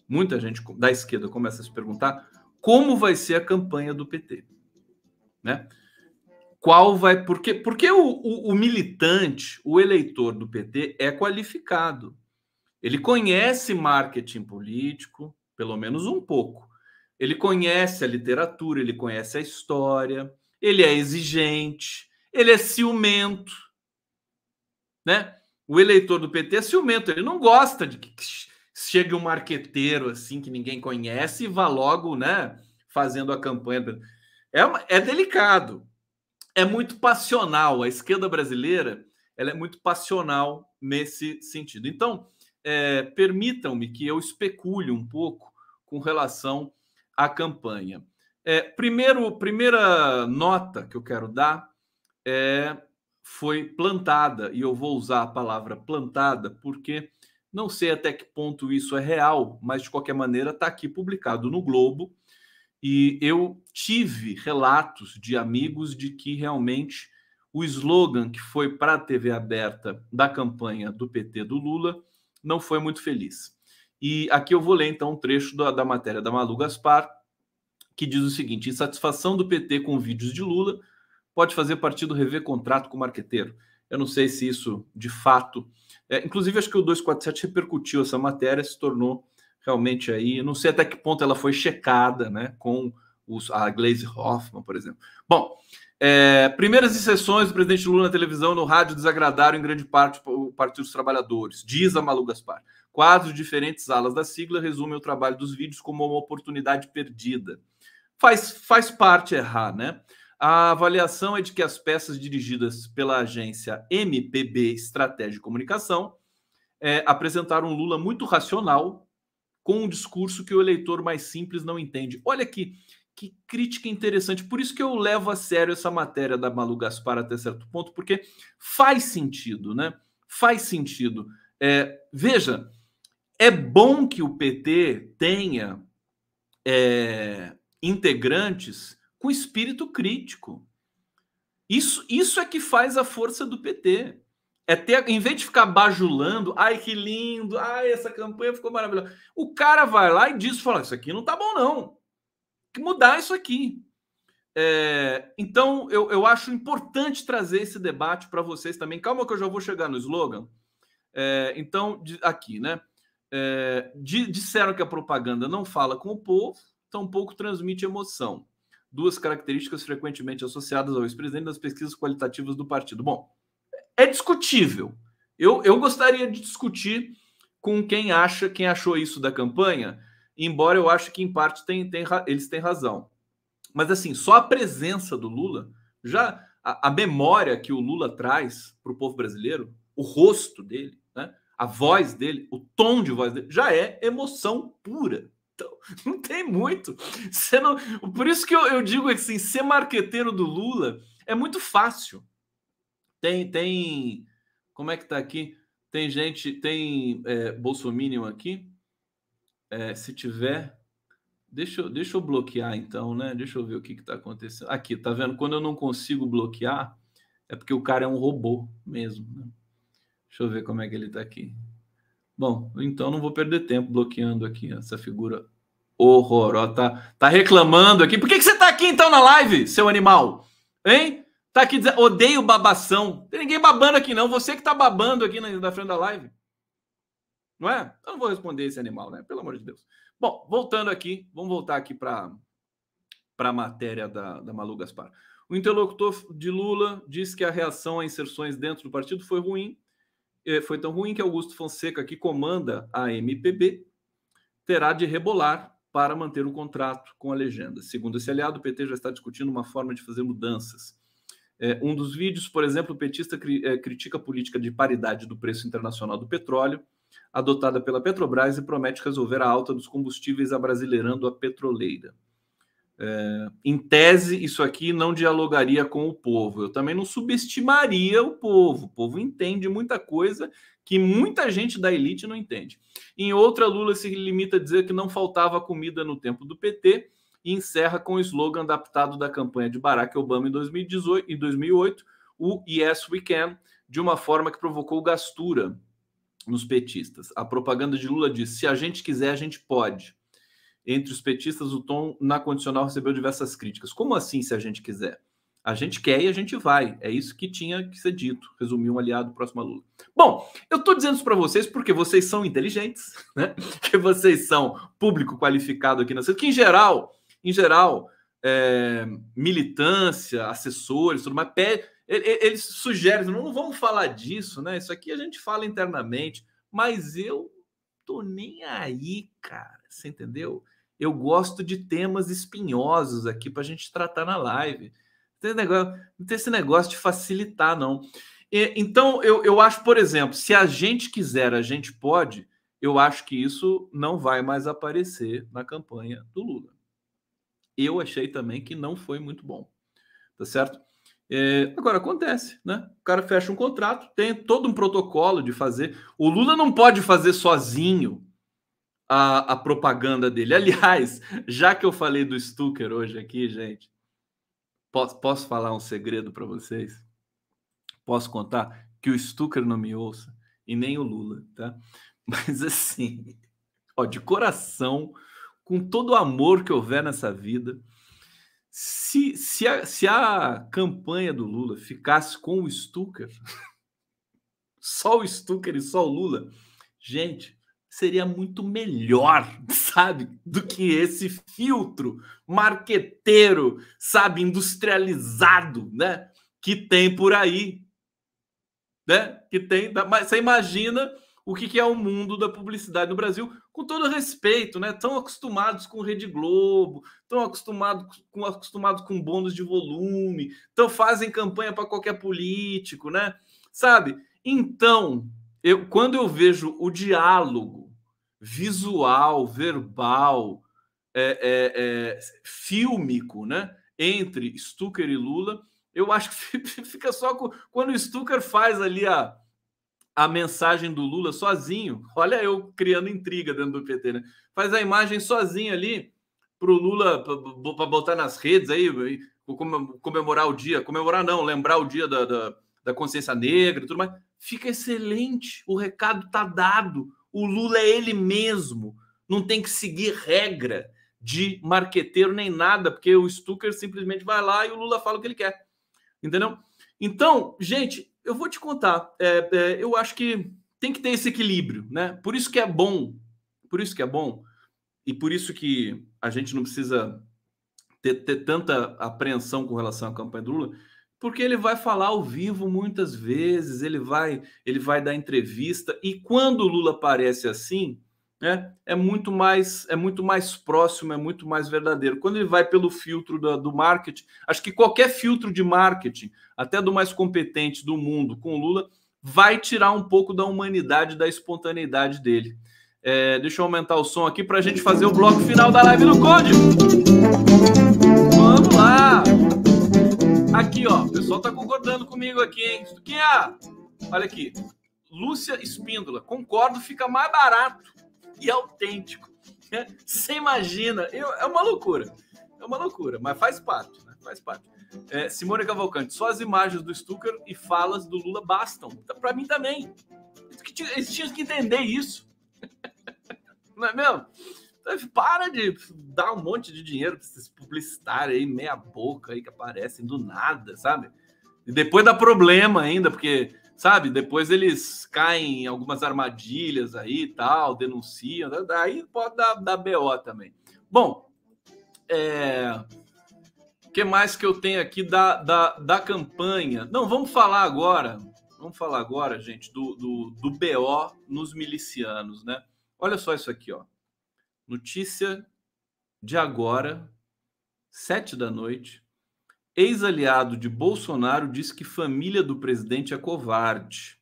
muita gente da esquerda começa a se perguntar como vai ser a campanha do PT, né? Qual vai. Porque, porque o, o, o militante, o eleitor do PT é qualificado ele conhece marketing político, pelo menos um pouco. Ele conhece a literatura, ele conhece a história, ele é exigente, ele é ciumento, né? O eleitor do PT é ciumento, ele não gosta de que chegue um marqueteiro assim que ninguém conhece e vá logo, né, fazendo a campanha. É, é delicado, é muito passional. A esquerda brasileira ela é muito passional nesse sentido. Então, é, permitam-me que eu especule um pouco com relação à campanha. É, primeiro, primeira nota que eu quero dar é, foi plantada, e eu vou usar a palavra plantada porque não sei até que ponto isso é real, mas de qualquer maneira está aqui publicado no Globo. E eu tive relatos de amigos de que realmente o slogan que foi para a TV aberta da campanha do PT do Lula não foi muito feliz. E aqui eu vou ler então um trecho da, da matéria da Malu Gaspar, que diz o seguinte: insatisfação do PT com vídeos de Lula pode fazer partido rever contrato com o marqueteiro. Eu não sei se isso de fato. É, inclusive, acho que o 247 repercutiu essa matéria, se tornou realmente aí. Não sei até que ponto ela foi checada né, com os, a Glaze Hoffman, por exemplo. Bom, é, primeiras sessões do presidente Lula na televisão no rádio desagradaram em grande parte o Partido dos Trabalhadores, diz a Malu Gaspar. Quadros de diferentes alas da sigla resumem o trabalho dos vídeos como uma oportunidade perdida. Faz, faz parte errar, né? A avaliação é de que as peças dirigidas pela agência MPB Estratégia e Comunicação é, apresentaram um Lula muito racional, com um discurso que o eleitor mais simples não entende. Olha aqui, que crítica interessante. Por isso que eu levo a sério essa matéria da Malu Gaspar até certo ponto, porque faz sentido, né? Faz sentido. É, veja, é bom que o PT tenha é, integrantes com espírito crítico. Isso, isso é que faz a força do PT. É ter, em vez de ficar bajulando, ai que lindo, ai essa campanha ficou maravilhosa. O cara vai lá e diz, fala, isso aqui não tá bom não que mudar isso aqui. É, então, eu, eu acho importante trazer esse debate para vocês também. Calma que eu já vou chegar no slogan. É, então, aqui, né? É, disseram que a propaganda não fala com o povo, tampouco transmite emoção. Duas características frequentemente associadas ao ex-presidente das pesquisas qualitativas do partido. Bom, é discutível. Eu, eu gostaria de discutir com quem acha, quem achou isso da campanha, embora eu acho que em parte tem, tem, eles têm razão. Mas assim, só a presença do Lula, já a, a memória que o Lula traz para o povo brasileiro, o rosto dele, né, a voz dele, o tom de voz dele, já é emoção pura. Então, [laughs] não tem muito. Você não... Por isso que eu, eu digo assim, ser marqueteiro do Lula é muito fácil. Tem, tem, como é que tá aqui? Tem gente, tem é, Bolsominion aqui É, se tiver, deixa eu, deixa eu bloquear então, né? Deixa eu ver o que está acontecendo. Aqui, tá vendo? Quando eu não consigo bloquear, é porque o cara é um robô mesmo. Né? Deixa eu ver como é que ele está aqui. Bom, então não vou perder tempo bloqueando aqui essa figura horrorosa. Tá, tá reclamando aqui. Por que, que você tá aqui então na live, seu animal? Hein? Tá aqui dizendo, odeio babação. Tem ninguém babando aqui não. Você que tá babando aqui na, na frente da live. Não é? Eu não vou responder esse animal, né? Pelo amor de Deus. Bom, voltando aqui, vamos voltar aqui para a matéria da, da Malu Gaspar. O interlocutor de Lula disse que a reação a inserções dentro do partido foi ruim. É, foi tão ruim que Augusto Fonseca, que comanda a MPB, terá de rebolar para manter o contrato com a legenda. Segundo esse aliado, o PT já está discutindo uma forma de fazer mudanças. É, um dos vídeos, por exemplo, o petista cri, é, critica a política de paridade do preço internacional do petróleo adotada pela Petrobras e promete resolver a alta dos combustíveis abrasileirando a petroleira. É, em tese, isso aqui não dialogaria com o povo. Eu também não subestimaria o povo. O povo entende muita coisa que muita gente da elite não entende. Em outra, Lula se limita a dizer que não faltava comida no tempo do PT e encerra com o slogan adaptado da campanha de Barack Obama em 2018 e 2008, o Yes We Can, de uma forma que provocou gastura nos petistas. A propaganda de Lula diz: se a gente quiser, a gente pode. Entre os petistas, o tom na condicional recebeu diversas críticas. Como assim, se a gente quiser? A gente quer e a gente vai. É isso que tinha que ser dito, resumiu um aliado próximo a Lula. Bom, eu estou dizendo isso para vocês porque vocês são inteligentes, né? [laughs] Que vocês são público qualificado aqui na que em geral, em geral, é, militância, assessores, tudo mais, pede, eles sugerem, não, não vamos falar disso, né? Isso aqui a gente fala internamente, mas eu tô nem aí, cara. Você entendeu? Eu gosto de temas espinhosos aqui para a gente tratar na live. Não tem, negócio, não tem esse negócio de facilitar, não. E, então, eu, eu acho, por exemplo, se a gente quiser, a gente pode, eu acho que isso não vai mais aparecer na campanha do Lula. Eu achei também que não foi muito bom. Tá certo? É, agora acontece, né? O cara fecha um contrato, tem todo um protocolo de fazer. O Lula não pode fazer sozinho a, a propaganda dele. [laughs] Aliás, já que eu falei do Stucker hoje aqui, gente, posso, posso falar um segredo para vocês? Posso contar que o Stucker não me ouça e nem o Lula, tá? [laughs] Mas assim, ó, de coração, com todo o amor que houver nessa vida se, se, a, se a campanha do Lula ficasse com o Stucker, [laughs] só o Stucker e só o Lula, gente, seria muito melhor, [laughs] sabe, do que esse filtro marqueteiro, sabe, industrializado, né, que tem por aí, né, que tem, mas você imagina o que, que é o mundo da publicidade no Brasil, com todo respeito, né? Tão acostumados com Rede Globo, tão acostumados com, acostumados com bônus de volume, então fazem campanha para qualquer político, né? Sabe? Então, eu, quando eu vejo o diálogo visual, verbal, é, é, é, fílmico, né? Entre Stucker e Lula, eu acho que [laughs] fica só com, quando o Stucker faz ali a a mensagem do Lula sozinho. Olha eu criando intriga dentro do PT, né? Faz a imagem sozinho ali para o Lula para botar nas redes aí, comemorar o dia, comemorar não, lembrar o dia da, da, da consciência negra e tudo mais. Fica excelente. O recado tá dado. O Lula é ele mesmo. Não tem que seguir regra de marqueteiro nem nada, porque o Stucker simplesmente vai lá e o Lula fala o que ele quer. Entendeu? Então, gente, eu vou te contar. É, é, eu acho que tem que ter esse equilíbrio, né? Por isso que é bom, por isso que é bom, e por isso que a gente não precisa ter, ter tanta apreensão com relação à campanha do Lula, porque ele vai falar ao vivo muitas vezes, ele vai, ele vai dar entrevista, e quando o Lula aparece assim, né, é muito mais é muito mais próximo, é muito mais verdadeiro. Quando ele vai pelo filtro do, do marketing, acho que qualquer filtro de marketing, até do mais competente do mundo, com Lula, vai tirar um pouco da humanidade, da espontaneidade dele. É, deixa eu aumentar o som aqui para a gente fazer o bloco final da live do Código. Vamos lá! Aqui, ó, o pessoal tá concordando comigo aqui, hein? Quem é? Olha aqui. Lúcia Espíndola, concordo, fica mais barato e autêntico. Você imagina? Eu, é uma loucura. É uma loucura, mas faz parte, né? Faz parte. É, Simone Cavalcante, só as imagens do Stucker e falas do Lula bastam. Para mim também. Eles tinham que entender isso. [laughs] Não é mesmo? Para de dar um monte de dinheiro para esses publicitários aí, meia boca aí que aparecem do nada, sabe? E depois dá problema ainda, porque, sabe, depois eles caem em algumas armadilhas aí e tal, denunciam, daí pode dar, dar BO também. Bom, é... o que mais que eu tenho aqui da, da, da campanha? Não, vamos falar agora, vamos falar agora, gente, do, do, do BO nos milicianos, né? Olha só isso aqui, ó. Notícia de agora, sete da noite. Ex-aliado de Bolsonaro diz que família do presidente é covarde.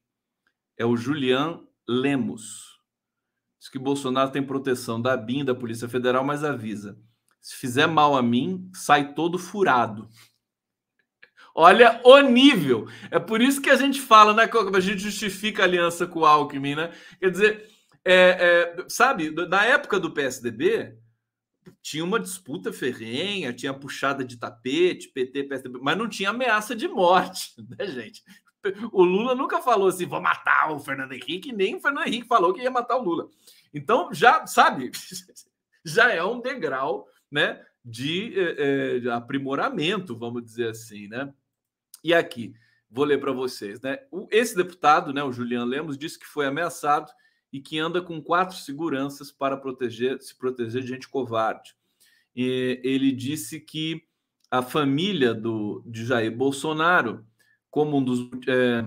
É o Julian Lemos. Diz que Bolsonaro tem proteção da BIM, da Polícia Federal, mas avisa: se fizer mal a mim, sai todo furado. Olha o nível. É por isso que a gente fala, né? A gente justifica a aliança com o Alckmin, né? Quer dizer, é, é, sabe, na época do PSDB, tinha uma disputa ferrenha, tinha puxada de tapete, PT, PSDB, mas não tinha ameaça de morte, [laughs] né, gente? O Lula nunca falou assim, vou matar o Fernando Henrique, nem o Fernando Henrique falou que ia matar o Lula. Então, já, sabe, [laughs] já é um degrau, né, de, é, de aprimoramento, vamos dizer assim, né? E aqui, vou ler para vocês, né? esse deputado, né, o Juliano Lemos, disse que foi ameaçado e que anda com quatro seguranças para proteger, se proteger de gente covarde. E ele disse que a família do, de Jair Bolsonaro, como um dos. É,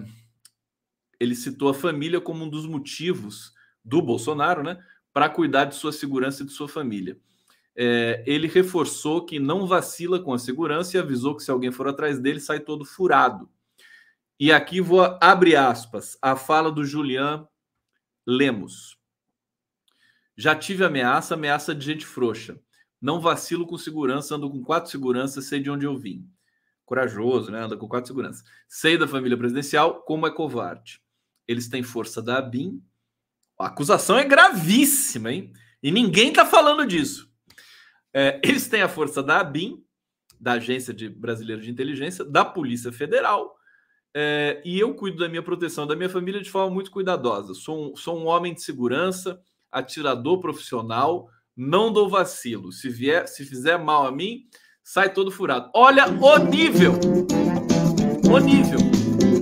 ele citou a família como um dos motivos do Bolsonaro, né, para cuidar de sua segurança e de sua família. É, ele reforçou que não vacila com a segurança e avisou que se alguém for atrás dele, sai todo furado. E aqui vou abrir aspas, a fala do Julian Lemos. Já tive ameaça, ameaça de gente frouxa. Não vacilo com segurança, ando com quatro seguranças, sei de onde eu vim. Corajoso, né? Anda com quatro seguranças. Sei da família presidencial, como é covarde. Eles têm força da ABIN. A acusação é gravíssima, hein? E ninguém tá falando disso. É, eles têm a força da ABIN, da Agência de Brasileira de Inteligência, da Polícia Federal é, e eu cuido da minha proteção, da minha família de forma muito cuidadosa. Sou um, sou um homem de segurança, atirador profissional, não dou vacilo. Se vier, se fizer mal a mim, sai todo furado. Olha o nível, o nível.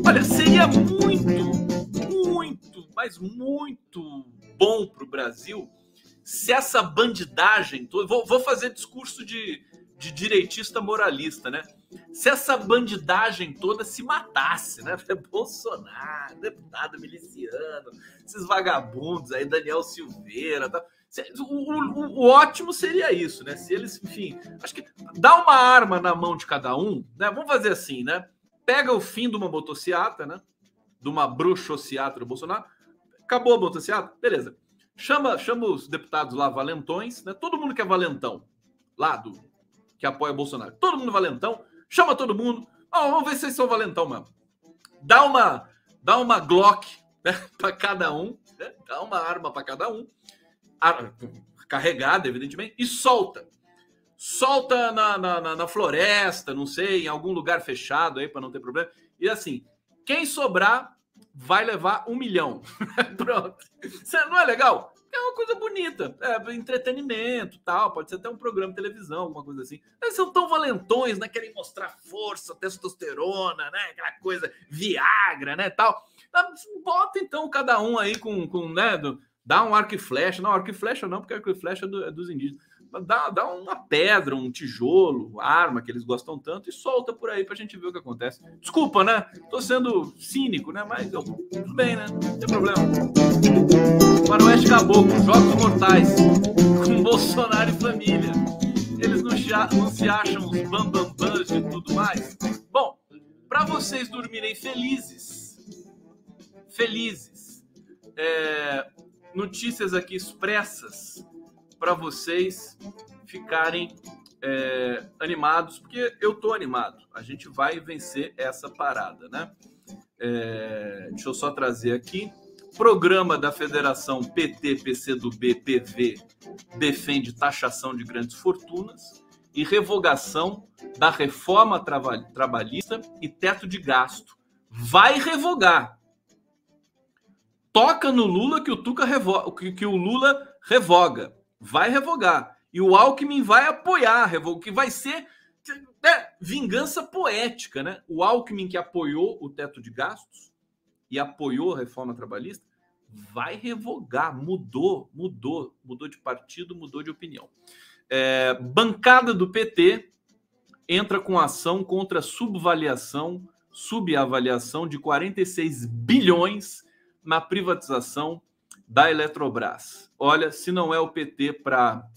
Olha, seria muito, muito, mas muito bom para o Brasil se essa bandidagem. Vou, vou fazer discurso de, de direitista moralista, né? Se essa bandidagem toda se matasse, né? Bolsonaro, deputado miliciano, esses vagabundos aí, Daniel Silveira, tá? O, o, o, ótimo seria isso, né? Se eles, enfim, acho que dá uma arma na mão de cada um, né? Vamos fazer assim, né? Pega o fim de uma motociata, né? De uma bruxociata do Bolsonaro. Acabou a motociata? Beleza. Chama, chama os deputados lá valentões, né? Todo mundo que é valentão lá do que apoia Bolsonaro. Todo mundo valentão, chama todo mundo. Oh, vamos ver se vocês são valentão mesmo. Dá uma, dá uma Glock né, [laughs] para cada um, né? dá uma arma para cada um, carregada, evidentemente, e solta. Solta na, na, na, floresta, não sei, em algum lugar fechado aí para não ter problema. E assim, quem sobrar vai levar um milhão. [laughs] Pronto. Isso não é legal? É uma coisa bonita, é entretenimento, tal, pode ser até um programa de televisão, alguma coisa assim. Eles são tão valentões, né? Querem mostrar força, testosterona, né? Aquela coisa, Viagra, né? Tal. Ah, bota então cada um aí com, com né? Do, dá um arco e flecha, não arco e flecha não, porque arco e flecha é, do, é dos indígenas dá, dá uma pedra, um tijolo, arma que eles gostam tanto e solta por aí pra gente ver o que acontece. Desculpa, né? Tô sendo cínico, né? Mas eu, tudo bem, né? Não tem problema. Faroeste Caboclo, Jogos Mortais, com Bolsonaro e família. Eles não, não se acham os bambambãs e tudo mais. Bom, para vocês dormirem felizes, felizes, é, notícias aqui expressas para vocês ficarem é, animados, porque eu tô animado. A gente vai vencer essa parada, né? É, deixa eu só trazer aqui programa da Federação PT, PCdoB, PV defende taxação de grandes fortunas e revogação da reforma trabalhista e teto de gasto. Vai revogar. Toca no Lula que o Tuca revoga, que o Lula revoga. Vai revogar. E o Alckmin vai apoiar, que vai ser é, vingança poética, né? O Alckmin que apoiou o teto de gastos e apoiou a reforma trabalhista vai revogar, mudou, mudou, mudou de partido, mudou de opinião. É, bancada do PT entra com ação contra subvaliação, subavaliação de 46 bilhões na privatização da Eletrobras. Olha, se não é o PT para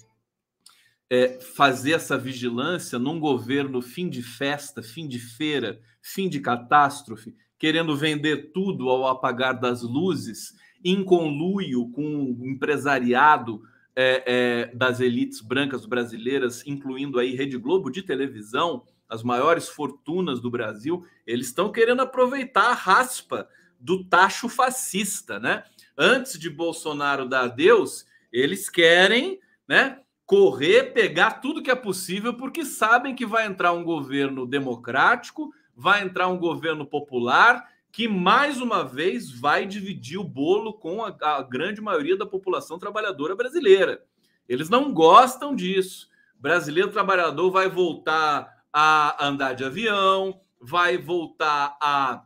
é, fazer essa vigilância num governo fim de festa, fim de feira, fim de catástrofe, querendo vender tudo ao apagar das luzes, em conluio com o empresariado é, é, das elites brancas brasileiras, incluindo aí Rede Globo de televisão, as maiores fortunas do Brasil, eles estão querendo aproveitar a raspa do tacho fascista, né? Antes de Bolsonaro dar adeus, eles querem, né? Correr, pegar tudo que é possível, porque sabem que vai entrar um governo democrático, vai entrar um governo popular que mais uma vez vai dividir o bolo com a, a, grande maioria da população trabalhadora brasileira. Eles não gostam disso. Brasileiro trabalhador vai voltar a andar de avião, vai voltar a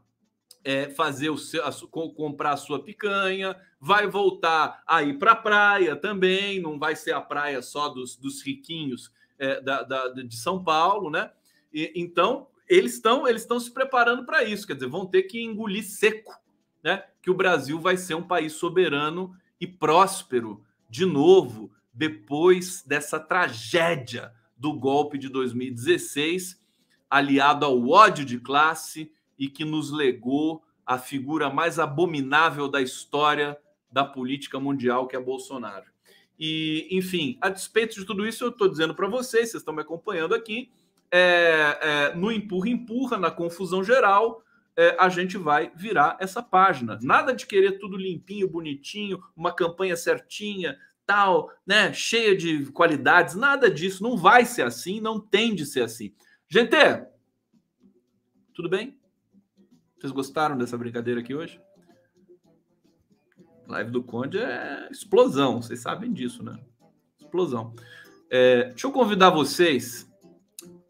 é, fazer o seu, a, comprar a sua picanha, vai voltar a ir para a praia também, não vai ser a praia só dos, dos riquinhos é, da, da, de São Paulo, né? E, então, eles estão eles estão se preparando para isso, quer dizer, vão ter que engolir seco, né? Que o Brasil vai ser um país soberano e próspero de novo depois dessa tragédia do golpe de 2016, aliado ao ódio de classe e que nos legou a figura mais abominável da história da política mundial, que é Bolsonaro. E, enfim, a despeito de tudo isso, eu estou dizendo para vocês, vocês estão me acompanhando aqui, é, é, no empurra-empurra, na confusão geral, é, a gente vai virar essa página. Nada de querer tudo limpinho, bonitinho, uma campanha certinha, tal, né, cheia de qualidades, nada disso. Não vai ser assim, não tem de ser assim. Gente, tudo bem? Vocês gostaram dessa brincadeira aqui hoje? Live do Conde é explosão, vocês sabem disso, né? Explosão. É, deixa eu convidar vocês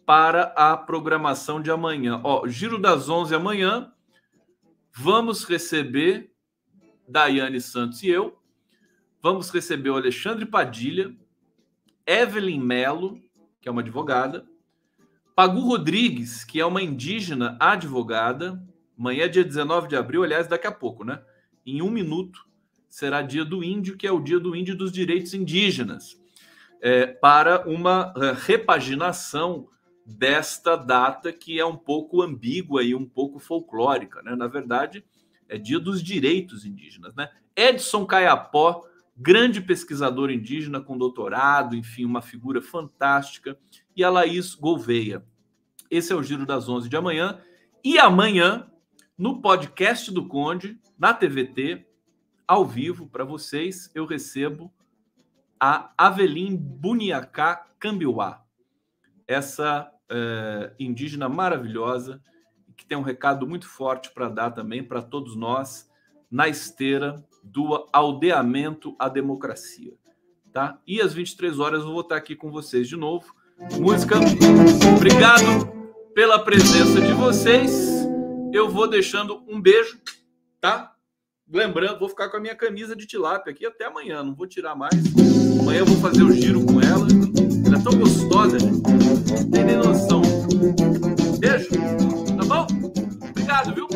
para a programação de amanhã. Ó, Giro das 11 amanhã, vamos receber Daiane Santos e eu, vamos receber o Alexandre Padilha, Evelyn Melo, que é uma advogada, Pagu Rodrigues, que é uma indígena advogada. Amanhã dia 19 de abril, aliás, daqui a pouco, né? Em um minuto será dia do índio, que é o dia do índio dos direitos indígenas, é, para uma é, repaginação desta data que é um pouco ambígua e um pouco folclórica, né? Na verdade, é Dia dos Direitos Indígenas, né? Edson Caiapó, grande pesquisador indígena com doutorado, enfim, uma figura fantástica, e a Laís Gouveia. Esse é o Giro das 11 de amanhã. E amanhã, no podcast do Conde, na TVT, ao vivo, para vocês, eu recebo a Avelim Buniacá Cambiuá essa é, indígena maravilhosa, que tem um recado muito forte para dar também para todos nós na esteira do aldeamento à democracia. Tá? E às 23 horas eu vou estar aqui com vocês de novo. Música. Obrigado pela presença de vocês. Eu vou deixando um beijo, tá? Lembrando, vou ficar com a minha camisa de tilápia aqui até amanhã, não vou tirar mais. Amanhã eu vou fazer o giro com ela. Ela é tão gostosa, gente. Não tem nem noção. Beijo. Tá bom? Obrigado, viu?